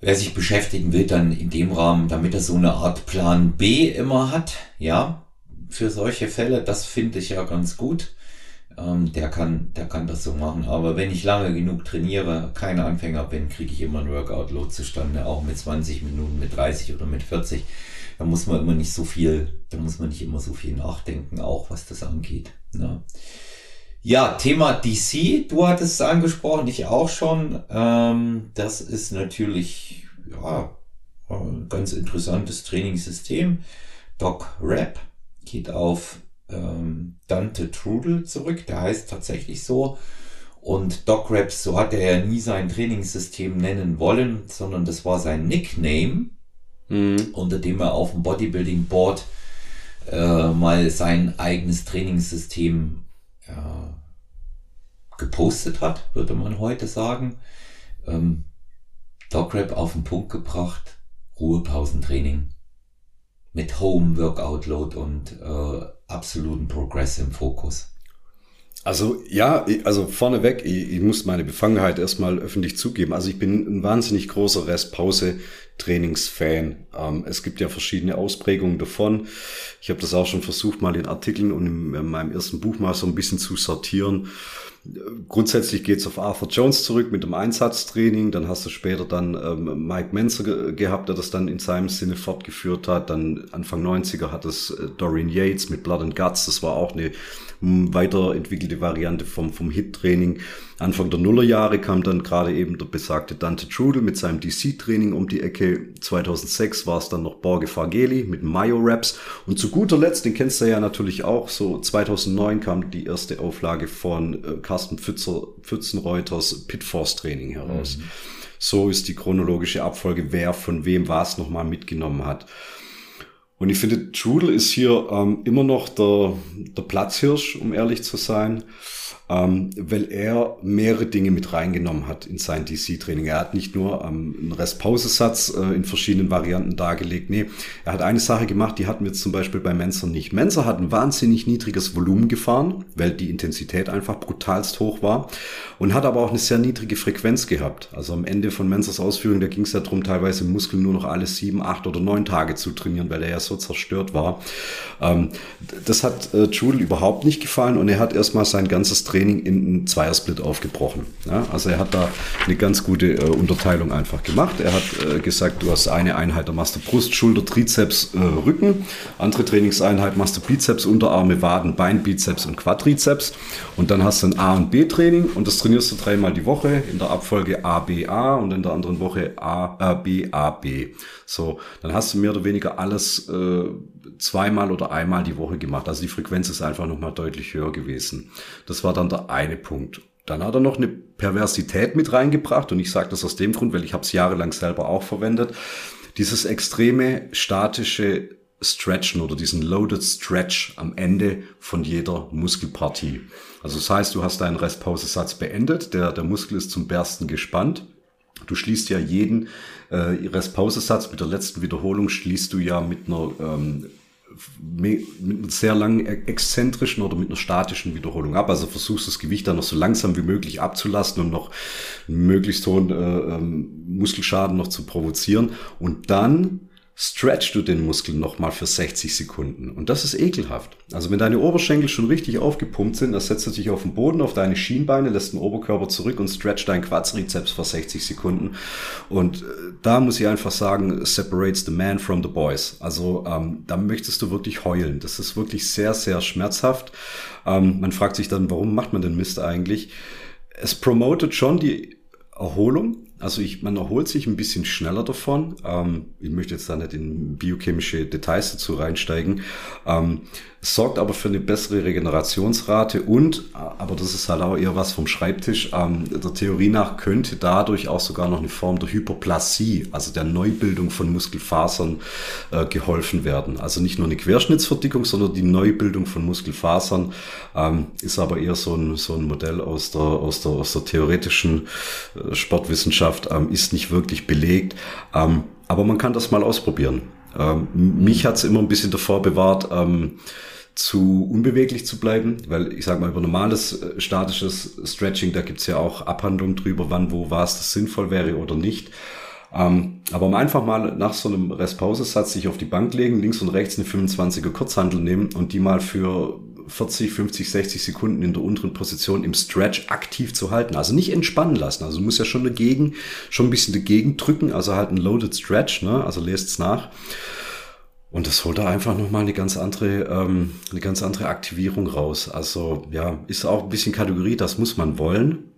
Wer sich beschäftigen will, dann in dem Rahmen, damit er so eine Art Plan B immer hat, ja, für solche Fälle, das finde ich ja ganz gut. Ähm, der kann, der kann das so machen. Aber wenn ich lange genug trainiere, keine Anfänger bin, kriege ich immer ein Workout-Load zustande, auch mit 20 Minuten, mit 30 oder mit 40. Da muss man immer nicht so viel, da muss man nicht immer so viel nachdenken, auch was das angeht. Ne? Ja, Thema DC, du hattest es angesprochen, ich auch schon. Ähm, das ist natürlich ja, ein ganz interessantes Trainingssystem. Doc Rap geht auf ähm, Dante Trudel zurück, der heißt tatsächlich so. Und Doc Raps, so hat er ja nie sein Trainingssystem nennen wollen, sondern das war sein Nickname, mhm. unter dem er auf dem Bodybuilding Board äh, mal sein eigenes Trainingssystem äh, gepostet hat, würde man heute sagen. Ähm, Dograp auf den Punkt gebracht, Ruhepausentraining mit Home Workout Load und äh, absoluten Progress im Fokus. Also ja, also vorneweg, ich, ich muss meine Befangenheit erstmal öffentlich zugeben. Also ich bin ein wahnsinnig großer Restpause-Trainingsfan. Ähm, es gibt ja verschiedene Ausprägungen davon. Ich habe das auch schon versucht, mal in Artikeln und in, in meinem ersten Buch mal so ein bisschen zu sortieren. Grundsätzlich geht's auf Arthur Jones zurück mit dem Einsatztraining. Dann hast du später dann ähm, Mike Menzer ge gehabt, der das dann in seinem Sinne fortgeführt hat. Dann Anfang 90er hat es äh, Dorian Yates mit Blood and Guts. Das war auch eine weiterentwickelte Variante vom, vom Hit-Training. Anfang der Nullerjahre kam dann gerade eben der besagte Dante Trudel mit seinem DC-Training um die Ecke. 2006 war es dann noch Borge Fageli mit Mayo Raps. Und zu guter Letzt, den kennst du ja natürlich auch, so 2009 kam die erste Auflage von äh, Pfützer, Pfützenreuters Pitforce Training heraus. Mhm. So ist die chronologische Abfolge, wer von wem was nochmal mitgenommen hat. Und ich finde, Trudel ist hier ähm, immer noch der, der Platzhirsch, um ehrlich zu sein ähm, weil er mehrere Dinge mit reingenommen hat in sein DC-Training. Er hat nicht nur ähm, einen Restpausesatz äh, in verschiedenen Varianten dargelegt. Nee, er hat eine Sache gemacht, die hatten wir zum Beispiel bei Menzer nicht. Menzer hat ein wahnsinnig niedriges Volumen gefahren, weil die Intensität einfach brutalst hoch war und hat aber auch eine sehr niedrige Frequenz gehabt. Also am Ende von Menzers Ausführung, da ging es ja darum, teilweise Muskeln nur noch alle sieben, acht oder neun Tage zu trainieren, weil er ja so zerstört war. Ähm, das hat äh, Jule überhaupt nicht gefallen und er hat erstmal sein ganzes Training in einen Zweiersplit aufgebrochen. Ja, also er hat da eine ganz gute äh, Unterteilung einfach gemacht. Er hat äh, gesagt, du hast eine Einheit, da machst du Brust, Schulter, Trizeps, äh, Rücken. Andere Trainingseinheit machst du Bizeps, Unterarme, Waden, Bein, Bizeps und Quadrizeps. Und dann hast du ein A- und B-Training und das trainierst du dreimal die Woche in der Abfolge A, B, A und in der anderen Woche A, A, B. So, dann hast du mehr oder weniger alles äh, zweimal oder einmal die Woche gemacht. Also die Frequenz ist einfach nochmal deutlich höher gewesen. Das war dann der eine Punkt. Dann hat er noch eine Perversität mit reingebracht und ich sage das aus dem Grund, weil ich habe es jahrelang selber auch verwendet. Dieses extreme statische Stretchen oder diesen Loaded Stretch am Ende von jeder Muskelpartie. Also das heißt, du hast deinen Restpausesatz beendet, der, der Muskel ist zum Bersten gespannt. Du schließt ja jeden äh, Restpausesatz mit der letzten Wiederholung schließt du ja mit einer ähm, mit einer sehr langen e-, exzentrischen oder mit einer statischen Wiederholung ab. Also versuchst das Gewicht dann noch so langsam wie möglich abzulasten und noch möglichst hohen äh, ähm, Muskelschaden noch zu provozieren. Und dann stretchst du den Muskel nochmal für 60 Sekunden. Und das ist ekelhaft. Also wenn deine Oberschenkel schon richtig aufgepumpt sind, dann setzt du dich auf den Boden, auf deine Schienbeine, lässt den Oberkörper zurück und stretcht deinen Quadrizeps für 60 Sekunden. Und äh, da muss ich einfach sagen, separates the man from the boys. Also ähm, da möchtest du wirklich heulen. Das ist wirklich sehr, sehr schmerzhaft. Ähm, man fragt sich dann, warum macht man den Mist eigentlich? Es promotet schon die Erholung, also ich, man erholt sich ein bisschen schneller davon. Ähm, ich möchte jetzt da nicht in biochemische Details dazu reinsteigen. Ähm, sorgt aber für eine bessere Regenerationsrate und, aber das ist halt auch eher was vom Schreibtisch, ähm, der Theorie nach könnte dadurch auch sogar noch eine Form der Hyperplasie, also der Neubildung von Muskelfasern äh, geholfen werden. Also nicht nur eine Querschnittsverdickung, sondern die Neubildung von Muskelfasern ähm, ist aber eher so ein, so ein Modell aus der, aus der, aus der theoretischen äh, Sportwissenschaft, ähm, ist nicht wirklich belegt. Ähm, aber man kann das mal ausprobieren. Ähm, mich hat's immer ein bisschen davor bewahrt, ähm, zu unbeweglich zu bleiben, weil ich sage mal, über normales äh, statisches Stretching, da gibt's ja auch Abhandlungen drüber, wann, wo, was das sinnvoll wäre oder nicht. Ähm, aber um einfach mal nach so einem Restpausesatz sich auf die Bank legen, links und rechts eine 25er Kurzhandel nehmen und die mal für 40, 50, 60 Sekunden in der unteren Position im Stretch aktiv zu halten. Also nicht entspannen lassen. Also du musst ja schon dagegen, schon ein bisschen dagegen drücken, also halt ein Loaded Stretch, ne? Also lest's nach. Und das holt da einfach nochmal eine ganz andere, ähm, eine ganz andere Aktivierung raus. Also ja, ist auch ein bisschen Kategorie, das muss man wollen.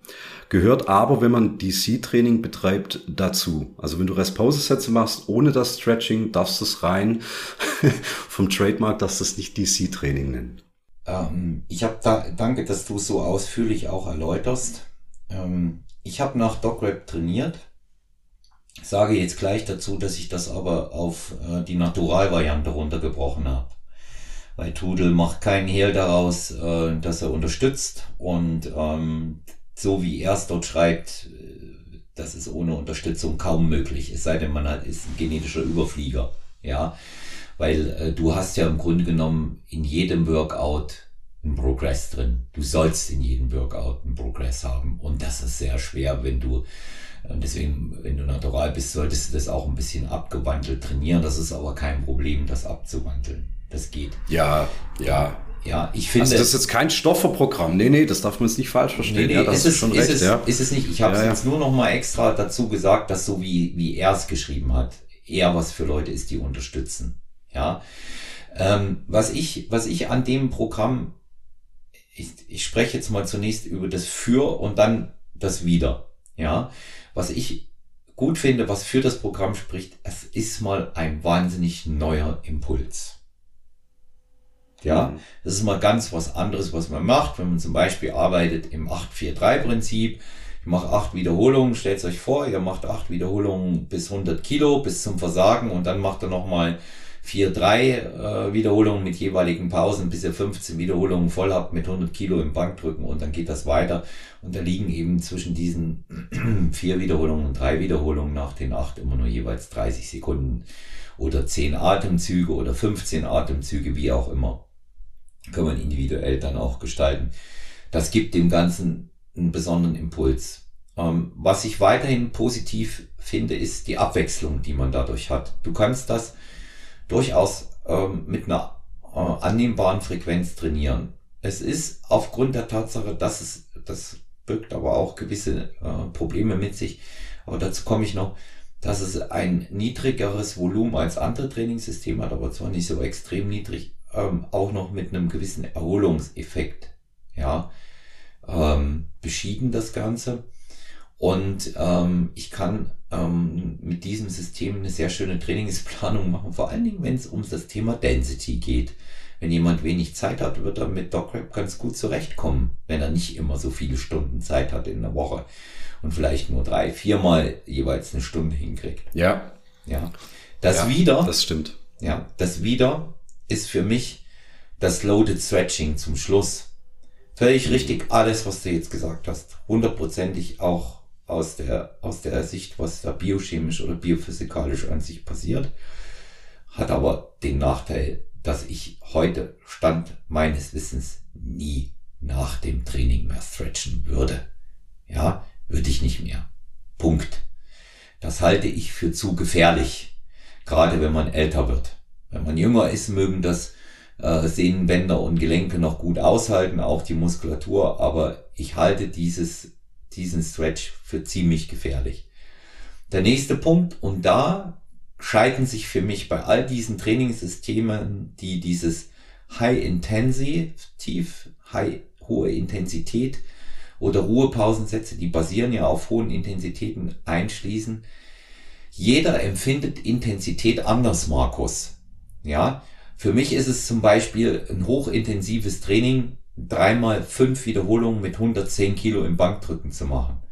Gehört aber, wenn man DC-Training betreibt, dazu. Also wenn du Restpause-Sätze machst ohne das Stretching, darfst du es rein vom Trademark, darfst du es nicht DC-Training nennen. Ähm, ich habe da, danke, dass du so ausführlich auch erläuterst. Ähm, ich habe nach DocRap trainiert Sage jetzt gleich dazu, dass ich das aber auf äh, die Naturalvariante runtergebrochen habe. Weil Tudel macht keinen Hehl daraus, äh, dass er unterstützt und ähm, so wie er es dort schreibt, äh, das ist ohne Unterstützung kaum möglich. Es sei denn, man hat, ist ein genetischer Überflieger. Ja, weil äh, du hast ja im Grunde genommen in jedem Workout ein Progress drin. Du sollst in jedem Workout ein Progress haben und das ist sehr schwer, wenn du und deswegen, wenn du natural bist, solltest du das auch ein bisschen abgewandelt trainieren. Das ist aber kein Problem, das abzuwandeln. Das geht. Ja, ja. Ja, ich finde. Also das ist jetzt kein Stofferprogramm. Nee, nee, das darf man jetzt nicht falsch verstehen. Nee, nee, ja, das ist, ist schon ist recht, es, ja. Ist es nicht. Ich habe ja, ja. jetzt nur noch mal extra dazu gesagt, dass so wie, wie er es geschrieben hat, eher was für Leute ist, die unterstützen. Ja. Ähm, was ich, was ich an dem Programm, ich, ich spreche jetzt mal zunächst über das Für und dann das Wieder. Ja. Was ich gut finde, was für das Programm spricht, es ist mal ein wahnsinnig neuer Impuls. Ja, mhm. das ist mal ganz was anderes, was man macht, wenn man zum Beispiel arbeitet im 8-4-3-Prinzip. Ich mache acht Wiederholungen, stellt euch vor, ihr macht acht Wiederholungen bis 100 Kilo, bis zum Versagen und dann macht er nochmal vier, drei äh, Wiederholungen mit jeweiligen Pausen, bis ihr 15 Wiederholungen voll habt mit 100 Kilo im Bankdrücken und dann geht das weiter. Und da liegen eben zwischen diesen vier Wiederholungen und drei Wiederholungen nach den acht immer nur jeweils 30 Sekunden oder 10 Atemzüge oder 15 Atemzüge, wie auch immer. Kann man individuell dann auch gestalten. Das gibt dem Ganzen einen besonderen Impuls. Ähm, was ich weiterhin positiv finde, ist die Abwechslung, die man dadurch hat. Du kannst das durchaus ähm, mit einer äh, annehmbaren Frequenz trainieren. Es ist aufgrund der Tatsache, dass es, das birgt aber auch gewisse äh, Probleme mit sich, aber dazu komme ich noch, dass es ein niedrigeres Volumen als andere Trainingssysteme hat, aber zwar nicht so extrem niedrig, ähm, auch noch mit einem gewissen Erholungseffekt, ja, ähm, beschieden das Ganze. Und ähm, ich kann ähm, mit diesem System eine sehr schöne Trainingsplanung machen, vor allen Dingen, wenn es um das Thema Density geht. Wenn jemand wenig Zeit hat, wird er mit DocRap ganz gut zurechtkommen, wenn er nicht immer so viele Stunden Zeit hat in der Woche und vielleicht nur drei, viermal jeweils eine Stunde hinkriegt. Ja. Ja. Das ja, wieder. Das stimmt. Ja. Das wieder ist für mich das Loaded Stretching zum Schluss. Völlig richtig alles, was du jetzt gesagt hast. Hundertprozentig auch aus der, aus der Sicht, was da biochemisch oder biophysikalisch an sich passiert, hat aber den Nachteil, dass ich heute Stand meines Wissens nie nach dem Training mehr stretchen würde. Ja, würde ich nicht mehr. Punkt. Das halte ich für zu gefährlich, gerade wenn man älter wird. Wenn man jünger ist, mögen das äh, Sehnenbänder und Gelenke noch gut aushalten, auch die Muskulatur, aber ich halte dieses, diesen Stretch für ziemlich gefährlich. Der nächste Punkt, und da scheiden sich für mich bei all diesen Trainingssystemen, die dieses High Intensity, High, hohe Intensität oder Ruhepausensätze, die basieren ja auf hohen Intensitäten einschließen. Jeder empfindet Intensität anders, Markus. Ja, für mich ist es zum Beispiel ein hochintensives Training, dreimal fünf Wiederholungen mit 110 Kilo im Bankdrücken zu machen.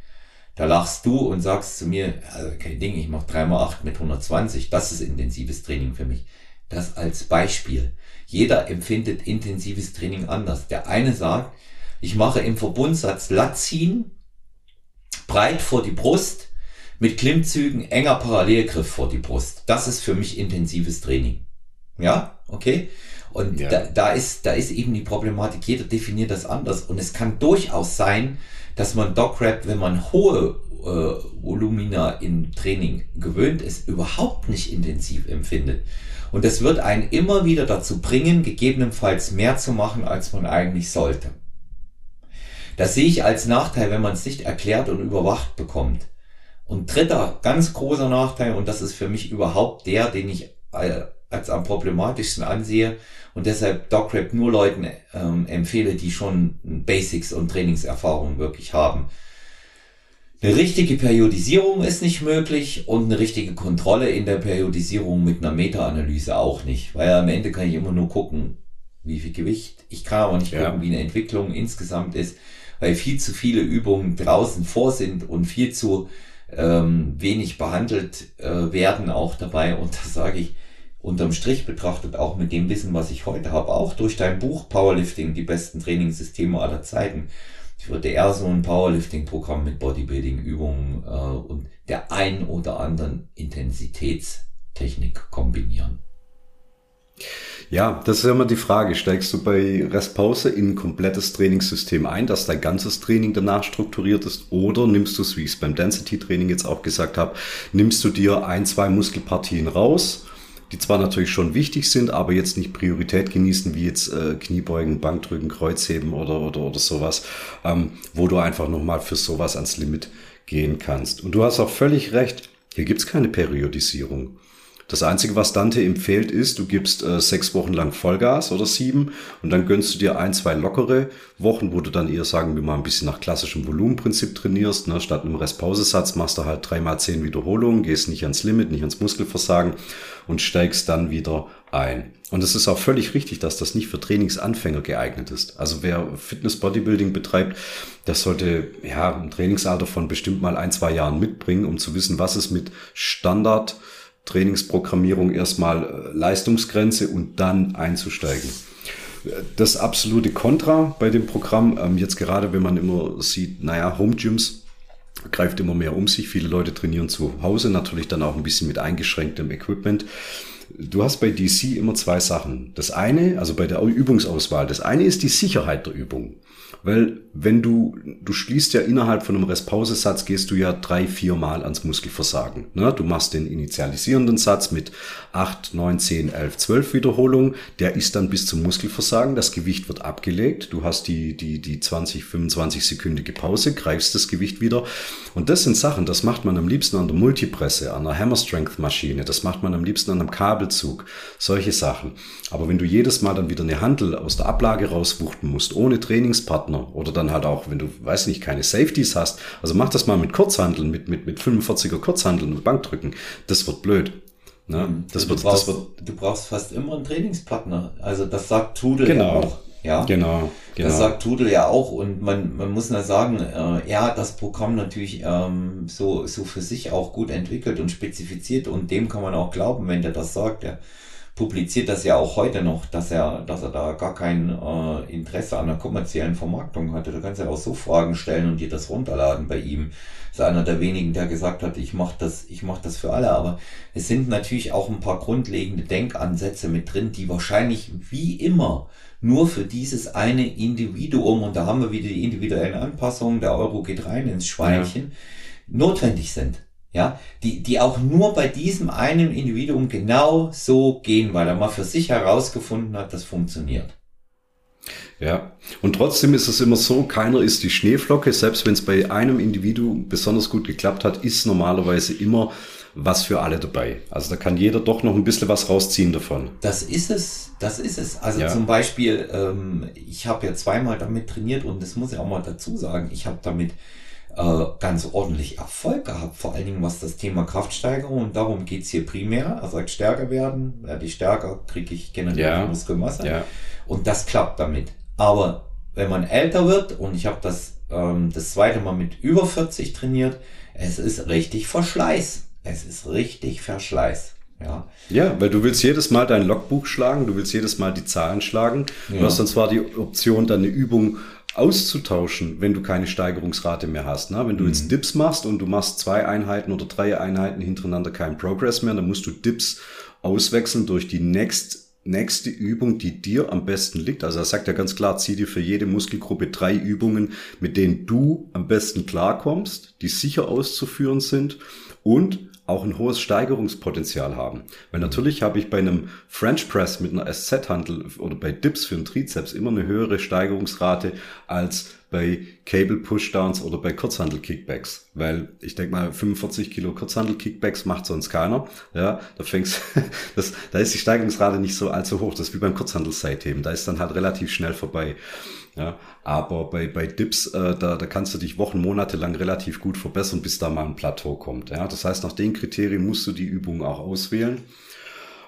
Da lachst du und sagst zu mir, also kein Ding, ich mache dreimal acht mit 120. Das ist intensives Training für mich. Das als Beispiel. Jeder empfindet intensives Training anders. Der eine sagt, ich mache im Verbundsatz Latziehen, breit vor die Brust, mit Klimmzügen, enger Parallelgriff vor die Brust. Das ist für mich intensives Training. Ja, okay. Und ja. Da, da, ist, da ist eben die Problematik, jeder definiert das anders. Und es kann durchaus sein, dass man Dograp, wenn man hohe äh, Volumina im Training gewöhnt ist, überhaupt nicht intensiv empfindet. Und das wird einen immer wieder dazu bringen, gegebenenfalls mehr zu machen, als man eigentlich sollte. Das sehe ich als Nachteil, wenn man es nicht erklärt und überwacht bekommt. Und dritter, ganz großer Nachteil, und das ist für mich überhaupt der, den ich äh, als am problematischsten ansehe und deshalb DocRap nur Leuten ähm, empfehle, die schon Basics und Trainingserfahrung wirklich haben. Eine richtige Periodisierung ist nicht möglich und eine richtige Kontrolle in der Periodisierung mit einer Meta-Analyse auch nicht, weil am Ende kann ich immer nur gucken, wie viel Gewicht. Ich kann aber nicht ja. gucken, wie eine Entwicklung insgesamt ist, weil viel zu viele Übungen draußen vor sind und viel zu ähm, wenig behandelt äh, werden auch dabei. Und da sage ich, unterm Strich betrachtet, auch mit dem Wissen, was ich heute habe, auch durch dein Buch Powerlifting, die besten Trainingssysteme aller Zeiten. Ich würde eher so ein Powerlifting-Programm mit Bodybuilding-Übungen äh, und der ein oder anderen Intensitätstechnik kombinieren. Ja, das ist immer die Frage. Steigst du bei Restpause in ein komplettes Trainingssystem ein, dass dein ganzes Training danach strukturiert ist? Oder nimmst du es, wie ich es beim Density-Training jetzt auch gesagt habe, nimmst du dir ein, zwei Muskelpartien raus die zwar natürlich schon wichtig sind, aber jetzt nicht Priorität genießen, wie jetzt äh, Kniebeugen, Bankdrücken, Kreuzheben oder, oder, oder sowas, ähm, wo du einfach nochmal für sowas ans Limit gehen kannst. Und du hast auch völlig recht, hier gibt's keine Periodisierung. Das Einzige, was Dante empfiehlt, ist, du gibst äh, sechs Wochen lang Vollgas oder sieben und dann gönnst du dir ein, zwei lockere Wochen, wo du dann eher, sagen wir mal, ein bisschen nach klassischem Volumenprinzip trainierst. Ne? Statt einem Restpausesatz machst du halt dreimal zehn Wiederholungen, gehst nicht ans Limit, nicht ans Muskelversagen und steigst dann wieder ein. Und es ist auch völlig richtig, dass das nicht für Trainingsanfänger geeignet ist. Also wer Fitness Bodybuilding betreibt, das sollte ja ein Trainingsalter von bestimmt mal ein, zwei Jahren mitbringen, um zu wissen, was es mit Standard Trainingsprogrammierung erstmal äh, Leistungsgrenze und dann einzusteigen. Das absolute Kontra bei dem Programm, ähm, jetzt gerade wenn man immer sieht, naja, Home Gyms greift immer mehr um sich. Viele Leute trainieren zu Hause, natürlich dann auch ein bisschen mit eingeschränktem Equipment. Du hast bei DC immer zwei Sachen. Das eine, also bei der Übungsauswahl, das eine ist die Sicherheit der Übung. Weil wenn du, du schließt ja innerhalb von einem Restpausesatz, gehst du ja drei, vier Mal ans Muskelversagen. Ne? Du machst den initialisierenden Satz mit acht, neun, zehn, elf, zwölf Wiederholungen. Der ist dann bis zum Muskelversagen. Das Gewicht wird abgelegt. Du hast die, die, die 20, 25 sekündige Pause, greifst das Gewicht wieder. Und das sind Sachen, das macht man am liebsten an der Multipresse, an der Hammer Strength Maschine. Das macht man am liebsten an einem Kabelzug. Solche Sachen. Aber wenn du jedes Mal dann wieder eine Handel aus der Ablage rauswuchten musst, ohne Trainingspartner, Partner oder dann halt auch, wenn du, weiß nicht, keine Safeties hast. Also mach das mal mit Kurzhandeln, mit, mit, mit 45er Kurzhandeln und Bankdrücken. Das wird blöd. Ne? Mhm. Das du, wird, brauchst, das wird, du brauchst fast immer einen Trainingspartner. Also das sagt Tudel genau. ja auch. Ja, genau, genau. Das sagt Tudel ja auch und man, man muss nur sagen, äh, er hat das Programm natürlich ähm, so, so für sich auch gut entwickelt und spezifiziert und dem kann man auch glauben, wenn der das sagt. Der publiziert das ja auch heute noch, dass er, dass er da gar kein äh, Interesse an einer kommerziellen Vermarktung hatte. Du kannst ja auch so Fragen stellen und dir das runterladen bei ihm. Ist einer der wenigen, der gesagt hat, ich mache das, ich mache das für alle. Aber es sind natürlich auch ein paar grundlegende Denkansätze mit drin, die wahrscheinlich wie immer nur für dieses eine Individuum, und da haben wir wieder die individuellen Anpassungen, der Euro geht rein ins Schweinchen, ja. notwendig sind. Ja, die, die auch nur bei diesem einen Individuum genau so gehen, weil er mal für sich herausgefunden hat, das funktioniert. Ja, und trotzdem ist es immer so, keiner ist die Schneeflocke, selbst wenn es bei einem Individuum besonders gut geklappt hat, ist normalerweise immer was für alle dabei. Also da kann jeder doch noch ein bisschen was rausziehen davon. Das ist es, das ist es. Also ja. zum Beispiel, ähm, ich habe ja zweimal damit trainiert und das muss ich auch mal dazu sagen, ich habe damit äh, ganz ordentlich Erfolg gehabt, vor allen Dingen was das Thema Kraftsteigerung und darum geht's hier primär. Er sagt stärker werden, werde ich stärker, kriege ich generell ja. Muskelmasse ja. und das klappt damit. Aber wenn man älter wird und ich habe das ähm, das zweite Mal mit über 40 trainiert, es ist richtig Verschleiß. Es ist richtig Verschleiß. Ja. ja, weil du willst jedes Mal dein Logbuch schlagen, du willst jedes Mal die Zahlen schlagen. Du hast dann zwar die Option, deine Übung auszutauschen, wenn du keine Steigerungsrate mehr hast. Ne? Wenn du mhm. jetzt Dips machst und du machst zwei Einheiten oder drei Einheiten hintereinander keinen Progress mehr, dann musst du Dips auswechseln durch die next nächste Übung, die dir am besten liegt. Also er sagt ja ganz klar, zieh dir für jede Muskelgruppe drei Übungen, mit denen du am besten klarkommst, die sicher auszuführen sind und auch ein hohes Steigerungspotenzial haben. Weil natürlich habe ich bei einem French Press mit einer SZ-Handel oder bei Dips für einen Trizeps immer eine höhere Steigerungsrate als bei Cable Pushdowns oder bei Kurzhandel Kickbacks. Weil ich denke mal, 45 Kilo Kurzhandel Kickbacks macht sonst keiner. Ja, da fängst, das, da ist die Steigerungsrate nicht so allzu hoch. Das ist wie beim Kurzhandel Seitheben. Da ist dann halt relativ schnell vorbei. Ja, aber bei, bei Dips, äh, da, da kannst du dich Wochen, Monate lang relativ gut verbessern, bis da mal ein Plateau kommt. Ja, das heißt, nach den Kriterien musst du die Übung auch auswählen.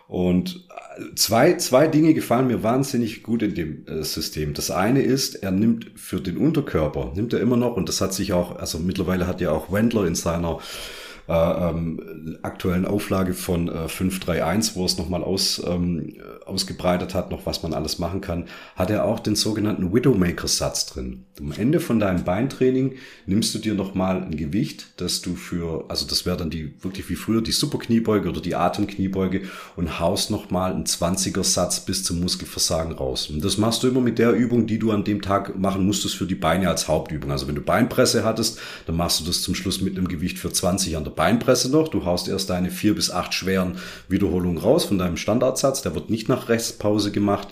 Und äh, zwei, zwei Dinge gefallen mir wahnsinnig gut in dem äh, System. Das eine ist, er nimmt für den Unterkörper, nimmt er immer noch, und das hat sich auch, also mittlerweile hat ja auch Wendler in seiner äh, ähm, aktuellen Auflage von äh, 531, wo es nochmal aus, ähm, ausgebreitet hat, noch was man alles machen kann, hat er auch den sogenannten Widowmaker-Satz drin. Am Ende von deinem Beintraining nimmst du dir nochmal ein Gewicht, das du für, also das wäre dann die wirklich wie früher die Superkniebeuge oder die Atemkniebeuge und haust nochmal einen 20er-Satz bis zum Muskelversagen raus. Und das machst du immer mit der Übung, die du an dem Tag machen musstest für die Beine als Hauptübung. Also wenn du Beinpresse hattest, dann machst du das zum Schluss mit einem Gewicht für 20 an der Beinpresse noch. Du haust erst deine vier bis acht schweren Wiederholungen raus von deinem Standardsatz. Der wird nicht nach Restpause gemacht.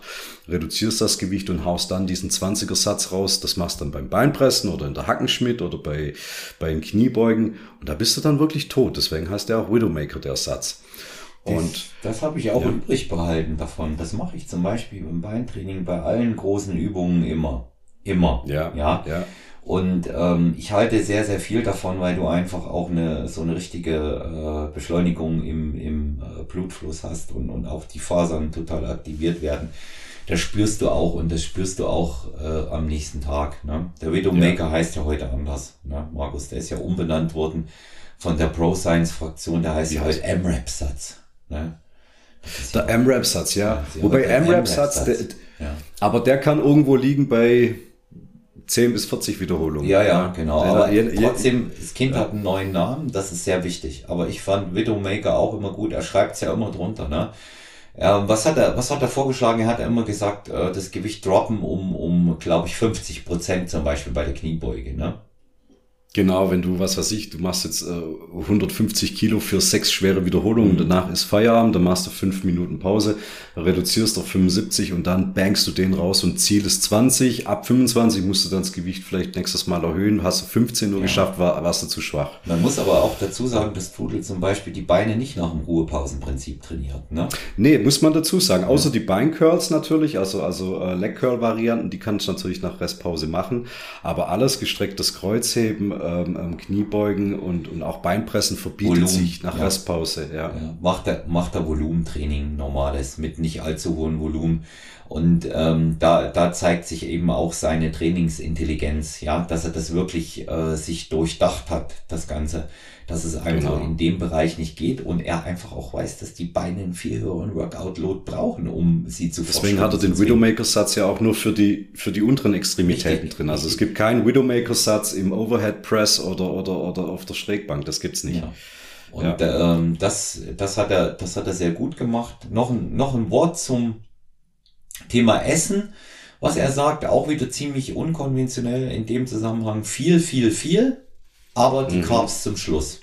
Reduzierst das Gewicht und haust dann diesen 20er Satz raus. Das machst du dann beim Beinpressen oder in der Hackenschmidt oder bei, bei den Kniebeugen. Und da bist du dann wirklich tot. Deswegen heißt der auch Widowmaker, der Satz. Und das, das habe ich auch ja. übrig behalten davon. Das mache ich zum Beispiel beim Beintraining bei allen großen Übungen immer. Immer. Ja. Ja. ja. Und ähm, ich halte sehr, sehr viel davon, weil du einfach auch eine so eine richtige äh, Beschleunigung im, im äh, Blutfluss hast und, und auch die Fasern total aktiviert werden. Das spürst du auch und das spürst du auch äh, am nächsten Tag. Ne? Der Widowmaker ja. heißt ja heute anders. Ne? Markus, der ist ja umbenannt worden von der Pro Science Fraktion, der heißt ja heute M-Rap-Satz. Ne? Der M-Rap-Satz, ja. ja Wobei M-Rap-Satz, ja. aber der kann irgendwo liegen bei 10 bis 40 Wiederholungen. Ja, ja, genau. Aber trotzdem, das Kind ja. hat einen neuen Namen, das ist sehr wichtig. Aber ich fand Widowmaker auch immer gut. Er schreibt es ja immer drunter, ne? Ja, was hat er, was hat er vorgeschlagen? Er hat immer gesagt, äh, das Gewicht droppen um, um, glaube ich, 50 Prozent zum Beispiel bei der Kniebeuge, ne? Genau, wenn du, was weiß ich, du machst jetzt äh, 150 Kilo für sechs schwere Wiederholungen, mhm. danach ist Feierabend, dann machst du fünf Minuten Pause, reduzierst auf 75 und dann bankst du den raus und Ziel ist 20. Ab 25 musst du dann das Gewicht vielleicht nächstes Mal erhöhen. Hast du 15 nur ja. geschafft, war, warst du zu schwach. Man muss aber auch dazu sagen, dass Trudel zum Beispiel die Beine nicht nach dem Ruhepausenprinzip trainiert. Ne? Nee, muss man dazu sagen. Außer ja. die Beincurls natürlich, also, also äh, Leg Curl Varianten, die kannst du natürlich nach Restpause machen. Aber alles gestrecktes Kreuzheben, ähm, ähm, Kniebeugen und, und auch Beinpressen verbietet Volumen, sich nach ja. Restpause. Ja. ja. macht er macht er Volumentraining normales mit nicht allzu hohem Volumen und ähm, da, da zeigt sich eben auch seine Trainingsintelligenz, ja, dass er das wirklich äh, sich durchdacht hat, das Ganze, dass es einfach genau. in dem Bereich nicht geht und er einfach auch weiß, dass die Beine einen viel höheren Workout-Load brauchen, um sie zu Deswegen hat er den Widowmaker-Satz ja auch nur für die, für die unteren Extremitäten Richtig. drin. Also es gibt keinen Widowmaker-Satz im Overhead Press oder, oder, oder auf der Schrägbank, das gibt's nicht. Ja. Und ja. ähm, das, das, hat er, das hat er sehr gut gemacht. Noch ein, noch ein Wort zum Thema Essen, was er sagt, auch wieder ziemlich unkonventionell in dem Zusammenhang. Viel, viel, viel, aber die mhm. Carbs zum Schluss.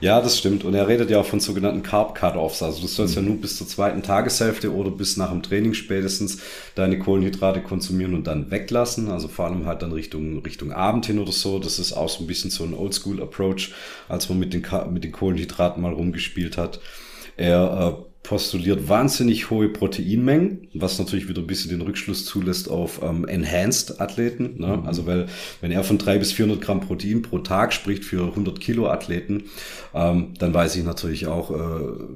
Ja, das stimmt. Und er redet ja auch von sogenannten Carb Cut-Offs. Also du sollst mhm. ja nur bis zur zweiten Tageshälfte oder bis nach dem Training spätestens deine Kohlenhydrate konsumieren und dann weglassen. Also vor allem halt dann Richtung, Richtung Abend hin oder so. Das ist auch so ein bisschen so ein Oldschool-Approach, als man mit den, mit den Kohlenhydraten mal rumgespielt hat. Er äh, postuliert wahnsinnig hohe Proteinmengen, was natürlich wieder ein bisschen den Rückschluss zulässt auf ähm, Enhanced-Athleten. Ne? Mhm. Also weil, wenn er von drei bis 400 Gramm Protein pro Tag spricht für 100 Kilo Athleten, ähm, dann weiß ich natürlich auch, äh,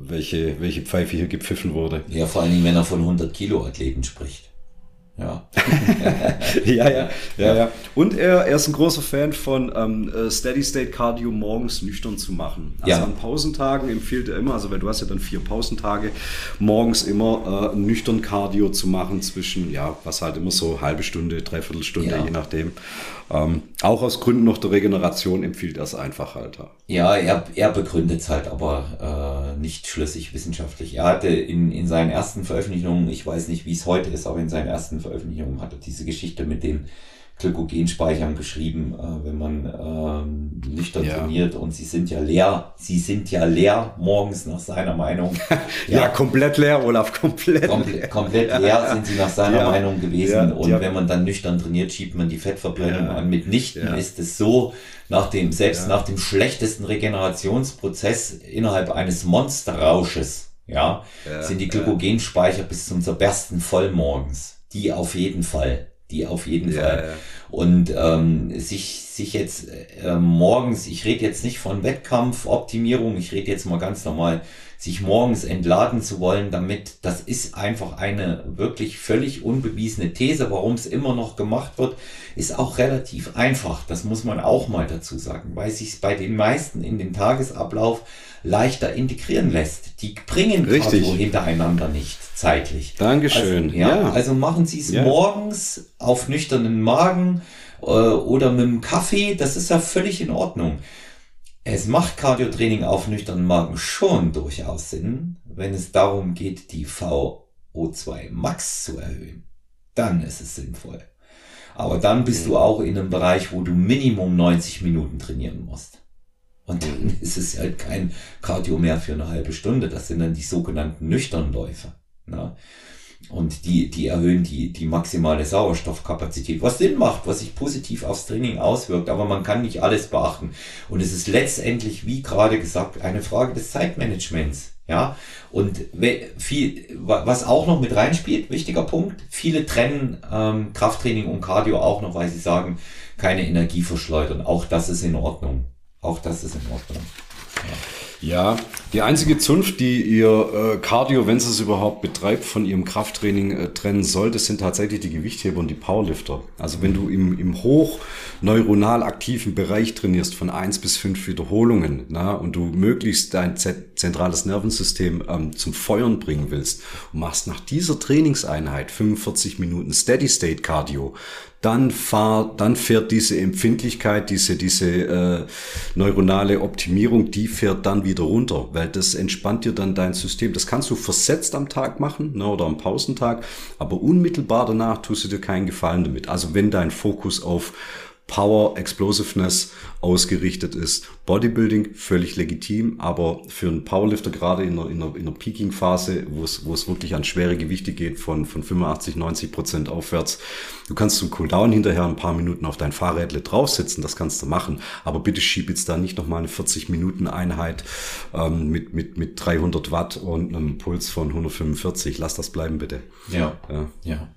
welche, welche Pfeife hier gepfiffen wurde. Ja, vor allen Dingen, wenn er von 100 Kilo Athleten spricht. Ja. ja, ja, ja, ja. Und er, er ist ein großer Fan von ähm, äh, Steady State Cardio morgens nüchtern zu machen. Also ja. an Pausentagen empfiehlt er immer, also weil du hast ja dann vier Pausentage, morgens immer äh, nüchtern Cardio zu machen zwischen, ja, was halt immer so halbe Stunde, dreiviertel Stunde, ja. je nachdem. Ähm, auch aus Gründen noch der Regeneration empfiehlt er es einfach halt. Ja, er, er begründet es halt aber äh, nicht schlüssig wissenschaftlich. Er hatte in, in seinen ersten Veröffentlichungen, ich weiß nicht, wie es heute ist, aber in seinen ersten Veröffentlichungen hat er diese Geschichte mit den Glykogenspeichern geschrieben, äh, wenn man ähm, nüchtern ja. trainiert und sie sind ja leer, sie sind ja leer morgens nach seiner Meinung. ja, ja komplett leer, Olaf, komplett Komple leer. Komplett leer sind sie nach seiner ja. Meinung gewesen und wenn man dann nüchtern trainiert, schiebt man die Fettverbrennung an. Mitnichten ist es so, nach dem, selbst nach dem schlechtesten Regenerationsprozess innerhalb eines Monsterrausches, ja, sind die Glykogenspeicher bis zum Zerbersten voll morgens. Die auf jeden Fall die auf jeden ja, Fall. Ja. Und ähm, sich, sich jetzt äh, morgens, ich rede jetzt nicht von Wettkampfoptimierung, ich rede jetzt mal ganz normal, sich morgens entladen zu wollen, damit, das ist einfach eine wirklich völlig unbewiesene These, warum es immer noch gemacht wird, ist auch relativ einfach. Das muss man auch mal dazu sagen, weil sich bei den meisten in den Tagesablauf leichter integrieren lässt. Die bringen Richtig. Cardio hintereinander nicht zeitlich. Dankeschön. Also, ja, ja. also machen Sie es ja. morgens auf nüchternen Magen äh, oder mit dem Kaffee. Das ist ja völlig in Ordnung. Es macht Cardiotraining auf nüchternen Magen schon durchaus Sinn, wenn es darum geht, die VO2 Max zu erhöhen. Dann ist es sinnvoll. Aber dann bist du auch in einem Bereich, wo du Minimum 90 Minuten trainieren musst. Und dann ist es halt kein Cardio mehr für eine halbe Stunde. Das sind dann die sogenannten nüchternen Läufe. Na? Und die, die erhöhen die, die maximale Sauerstoffkapazität, was Sinn macht, was sich positiv aufs Training auswirkt, aber man kann nicht alles beachten. Und es ist letztendlich, wie gerade gesagt, eine Frage des Zeitmanagements. Ja, und viel, was auch noch mit reinspielt, wichtiger Punkt, viele trennen ähm, Krafttraining und Cardio auch noch, weil sie sagen, keine Energie verschleudern. Auch das ist in Ordnung. Auch das ist in Ordnung. Ja. Die einzige Zunft, die ihr äh, Cardio, wenn sie es überhaupt betreibt, von ihrem Krafttraining äh, trennen sollte, sind tatsächlich die Gewichtheber und die Powerlifter. Also wenn du im, im hoch neuronal aktiven Bereich trainierst von eins bis fünf Wiederholungen na, und du möglichst dein zentrales Nervensystem ähm, zum Feuern bringen willst und machst nach dieser Trainingseinheit 45 Minuten Steady State Cardio, dann fahr, dann fährt diese Empfindlichkeit, diese, diese äh, neuronale Optimierung, die fährt dann wieder runter, weil das entspannt dir dann dein System. Das kannst du versetzt am Tag machen ne, oder am Pausentag, aber unmittelbar danach tust du dir keinen Gefallen damit. Also wenn dein Fokus auf Power, Explosiveness ausgerichtet ist. Bodybuilding völlig legitim, aber für einen Powerlifter gerade in einer, in einer, in einer Peaking-Phase, wo es, wo es wirklich an schwere Gewichte geht, von, von 85, 90 Prozent aufwärts, du kannst zum Cooldown hinterher ein paar Minuten auf dein Fahrrädle draufsitzen, das kannst du machen, aber bitte schieb jetzt da nicht nochmal eine 40 Minuten Einheit ähm, mit, mit, mit 300 Watt und einem Puls von 145, lass das bleiben bitte. Ja, ja. ja.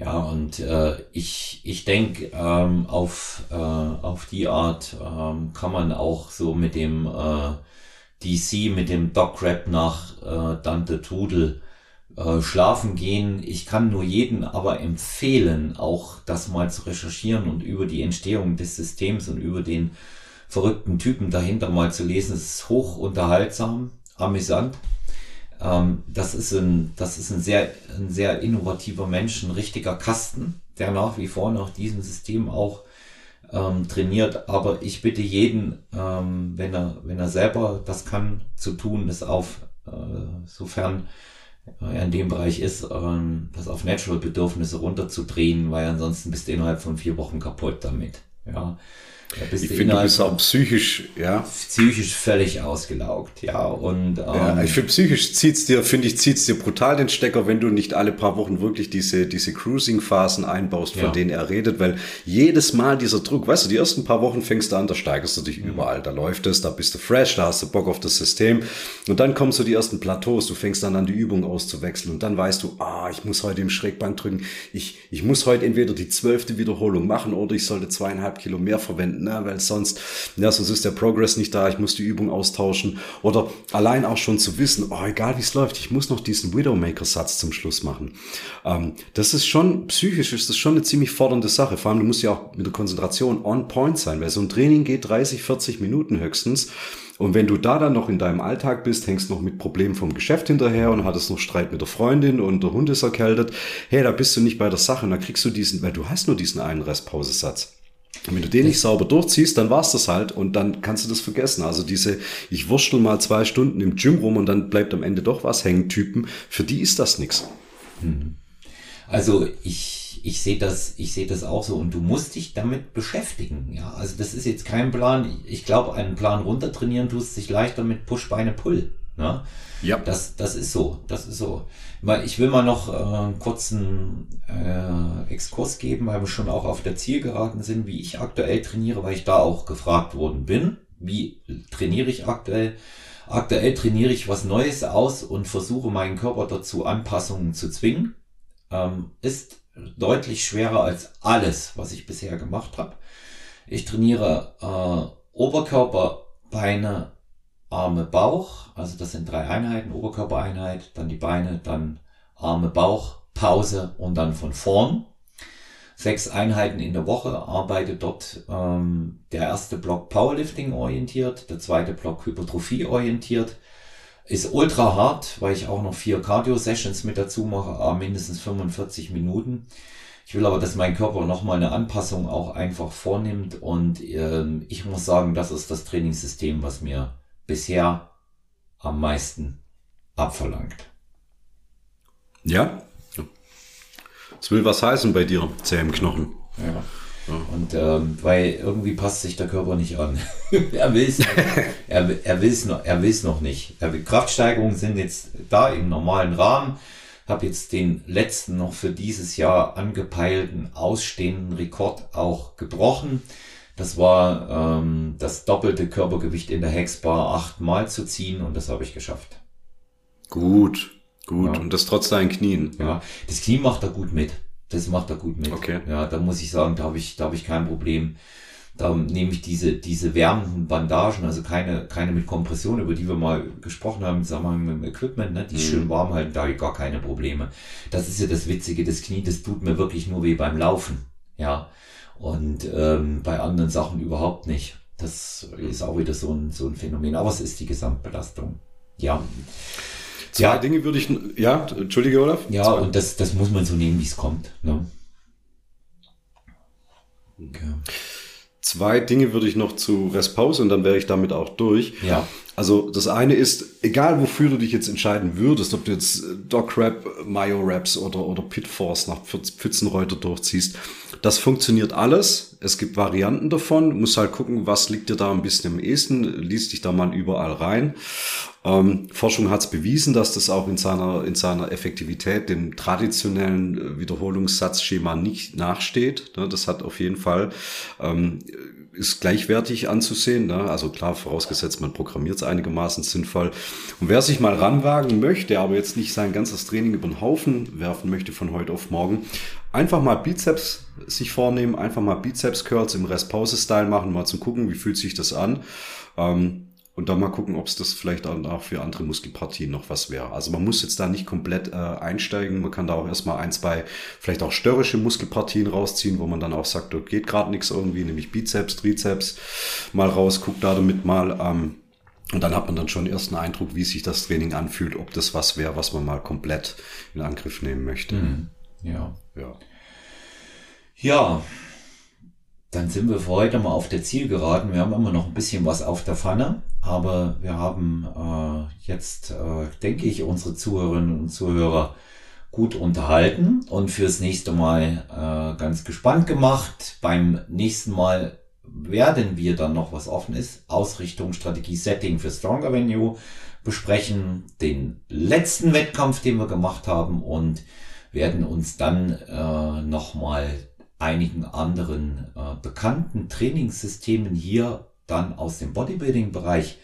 Ja, und äh, ich, ich denke, ähm, auf, äh, auf die Art ähm, kann man auch so mit dem äh, DC, mit dem Doc-Rap nach äh, Dante Trudel äh, schlafen gehen. Ich kann nur jeden aber empfehlen, auch das mal zu recherchieren und über die Entstehung des Systems und über den verrückten Typen dahinter mal zu lesen. Es ist hoch unterhaltsam, amüsant. Ähm, das ist ein, das ist ein sehr, ein sehr innovativer Mensch, ein richtiger Kasten, der nach wie vor nach diesem System auch ähm, trainiert. Aber ich bitte jeden, ähm, wenn er, wenn er selber das kann, zu tun, das auf, äh, sofern er in dem Bereich ist, ähm, das auf Natural-Bedürfnisse runterzudrehen, weil ansonsten bist du innerhalb von vier Wochen kaputt damit. Ja ich finde, du bist auch psychisch, ja. Psychisch völlig ausgelaugt, ja. Und ähm, ja, ich finde, psychisch zieht's dir, finde ich, zieht's dir brutal den Stecker, wenn du nicht alle paar Wochen wirklich diese, diese Cruising-Phasen einbaust, von ja. denen er redet, weil jedes Mal dieser Druck, weißt du, die ersten paar Wochen fängst du an, da steigerst du dich mhm. überall, da läuft es, da bist du fresh, da hast du Bock auf das System. Und dann kommen so die ersten Plateaus, du fängst dann an, die Übung auszuwechseln und dann weißt du, ah, ich muss heute im Schrägbank drücken, ich, ich muss heute entweder die zwölfte Wiederholung machen oder ich sollte zweieinhalb Kilo mehr verwenden ne? weil sonst, ja, sonst ist der Progress nicht da, ich muss die Übung austauschen. Oder allein auch schon zu wissen, oh, egal wie es läuft, ich muss noch diesen Widowmaker-Satz zum Schluss machen. Ähm, das ist schon, psychisch ist das schon eine ziemlich fordernde Sache. Vor allem, du musst ja auch mit der Konzentration on point sein, weil so ein Training geht 30, 40 Minuten höchstens. Und wenn du da dann noch in deinem Alltag bist, hängst noch mit Problemen vom Geschäft hinterher und hattest noch Streit mit der Freundin und der Hund ist erkältet, hey, da bist du nicht bei der Sache und da kriegst du diesen, weil du hast nur diesen einen Restpausesatz. Wenn du den nicht sauber durchziehst, dann war's das halt und dann kannst du das vergessen. Also diese, ich wurschtel mal zwei Stunden im Gym rum und dann bleibt am Ende doch was hängen Typen, für die ist das nix. Hm. Also ich, ich sehe das, ich sehe das auch so und du musst dich damit beschäftigen. Ja, also das ist jetzt kein Plan. Ich glaube, einen Plan runtertrainieren tust sich leichter mit Push Beine Pull. Ne? Ja. Das, das ist so. Das ist so. Ich will mal noch äh, einen kurzen äh, Exkurs geben, weil wir schon auch auf der Zielgeraden sind, wie ich aktuell trainiere, weil ich da auch gefragt worden bin. Wie trainiere ich aktuell? Aktuell trainiere ich was Neues aus und versuche meinen Körper dazu Anpassungen zu zwingen. Ähm, ist deutlich schwerer als alles, was ich bisher gemacht habe. Ich trainiere äh, Oberkörper, Beine, Arme, Bauch. Also das sind drei Einheiten. Oberkörpereinheit, dann die Beine, dann Arme, Bauch, Pause und dann von vorn. Sechs Einheiten in der Woche, arbeite dort ähm, der erste Block Powerlifting orientiert, der zweite Block Hypertrophie orientiert. Ist ultra hart, weil ich auch noch vier Cardio-Sessions mit dazu mache, mindestens 45 Minuten. Ich will aber, dass mein Körper nochmal eine Anpassung auch einfach vornimmt und ähm, ich muss sagen, das ist das Trainingssystem, was mir bisher am meisten abverlangt. Ja. Das will was heißen bei dir, zäh im Knochen. Ja. ja. Und ähm, weil irgendwie passt sich der Körper nicht an. er will es er, er will's noch, er will's noch nicht. Kraftsteigerungen sind jetzt da im normalen Rahmen. Habe jetzt den letzten noch für dieses Jahr angepeilten ausstehenden Rekord auch gebrochen. Das war ähm, das doppelte Körpergewicht in der Hexbar achtmal zu ziehen und das habe ich geschafft. Gut, gut. Ja. Und das trotz deinen Knien. Ja, das Knie macht er gut mit. Das macht er gut mit. Okay. Ja, da muss ich sagen, da habe ich, da habe ich kein Problem. Da nehme ich diese, diese wärmenden Bandagen, also keine, keine mit Kompression, über die wir mal gesprochen haben, sagen wir mal mit dem Equipment, ne, die mhm. schön warm halten, da habe ich gar keine Probleme. Das ist ja das Witzige, das Knie, das tut mir wirklich nur wie beim Laufen. Ja, und ähm, bei anderen Sachen überhaupt nicht. Das ist auch wieder so ein, so ein Phänomen. Aber es ist die Gesamtbelastung. Ja. Zwei ja. Dinge würde ich, ja, entschuldige, Olaf. Ja, Zwei. und das, das muss man so nehmen, wie es kommt. Ne? Okay. Zwei Dinge würde ich noch zu Respause und dann wäre ich damit auch durch. Ja. Also das eine ist, egal wofür du dich jetzt entscheiden würdest, ob du jetzt Doc Rap, Mayo Raps oder, oder Pit Force nach Pfützenreuter durchziehst, das funktioniert alles. Es gibt Varianten davon. Du musst halt gucken, was liegt dir da ein bisschen am ehesten. Liest dich da mal überall rein. Ähm, Forschung hat es bewiesen, dass das auch in seiner, in seiner Effektivität dem traditionellen Wiederholungssatzschema nicht nachsteht. Das hat auf jeden Fall ähm, ist gleichwertig anzusehen. Ne? Also klar, vorausgesetzt, man programmiert es einigermaßen sinnvoll. Und wer sich mal ranwagen möchte, aber jetzt nicht sein ganzes Training über den Haufen werfen möchte von heute auf morgen, einfach mal Bizeps sich vornehmen, einfach mal Bizeps Curls im Rest-Pause-Style machen, mal zum gucken, wie fühlt sich das an. Ähm, und dann mal gucken, ob es das vielleicht auch für andere Muskelpartien noch was wäre. Also man muss jetzt da nicht komplett äh, einsteigen. Man kann da auch erstmal ein, zwei, vielleicht auch störrische Muskelpartien rausziehen, wo man dann auch sagt, dort geht gerade nichts irgendwie, nämlich Bizeps, Trizeps mal raus, guckt da damit mal. Ähm, und dann hat man dann schon erst einen Eindruck, wie sich das Training anfühlt, ob das was wäre, was man mal komplett in Angriff nehmen möchte. Mhm. Ja. Ja. Ja, dann sind wir für heute mal auf der Zielgeraden. Wir haben immer noch ein bisschen was auf der Pfanne, aber wir haben äh, jetzt, äh, denke ich, unsere Zuhörerinnen und Zuhörer gut unterhalten und fürs nächste Mal äh, ganz gespannt gemacht. Beim nächsten Mal werden wir dann noch, was offen ist, Ausrichtung, Strategie, Setting für Stronger Venue besprechen, den letzten Wettkampf, den wir gemacht haben und werden uns dann äh, nochmal einigen anderen äh, bekannten Trainingssystemen hier dann aus dem Bodybuilding-Bereich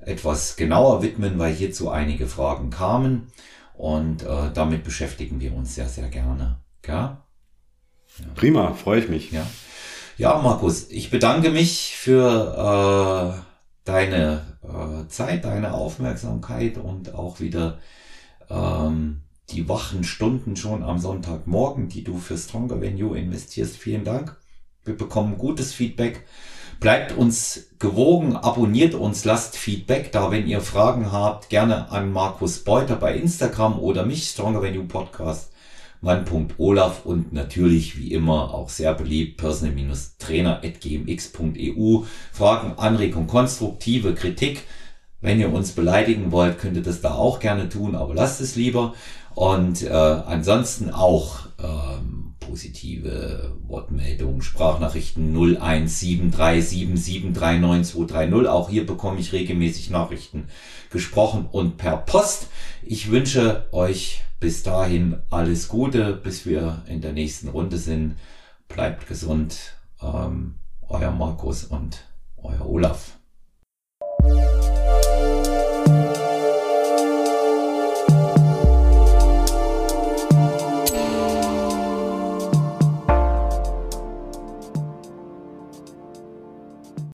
etwas genauer widmen, weil hierzu einige Fragen kamen und äh, damit beschäftigen wir uns sehr, sehr gerne. Ja? ja. Prima, freue ich mich. Ja. ja, Markus, ich bedanke mich für äh, deine äh, Zeit, deine Aufmerksamkeit und auch wieder ähm, die wachen Stunden schon am Sonntagmorgen, die du für Stronger Venue investierst. Vielen Dank. Wir bekommen gutes Feedback. Bleibt uns gewogen, abonniert uns, lasst Feedback da. Wenn ihr Fragen habt, gerne an Markus Beuter bei Instagram oder mich, Stronger Venue Podcast, mann.olaf und natürlich wie immer auch sehr beliebt personal-trainer.gmx.eu. Fragen, Anregungen, konstruktive Kritik. Wenn ihr uns beleidigen wollt, könnt ihr das da auch gerne tun, aber lasst es lieber. Und äh, ansonsten auch ähm, positive Wortmeldungen, Sprachnachrichten 017377392230. Auch hier bekomme ich regelmäßig Nachrichten gesprochen und per Post. Ich wünsche euch bis dahin alles Gute, bis wir in der nächsten Runde sind. Bleibt gesund. Ähm, euer Markus und euer Olaf.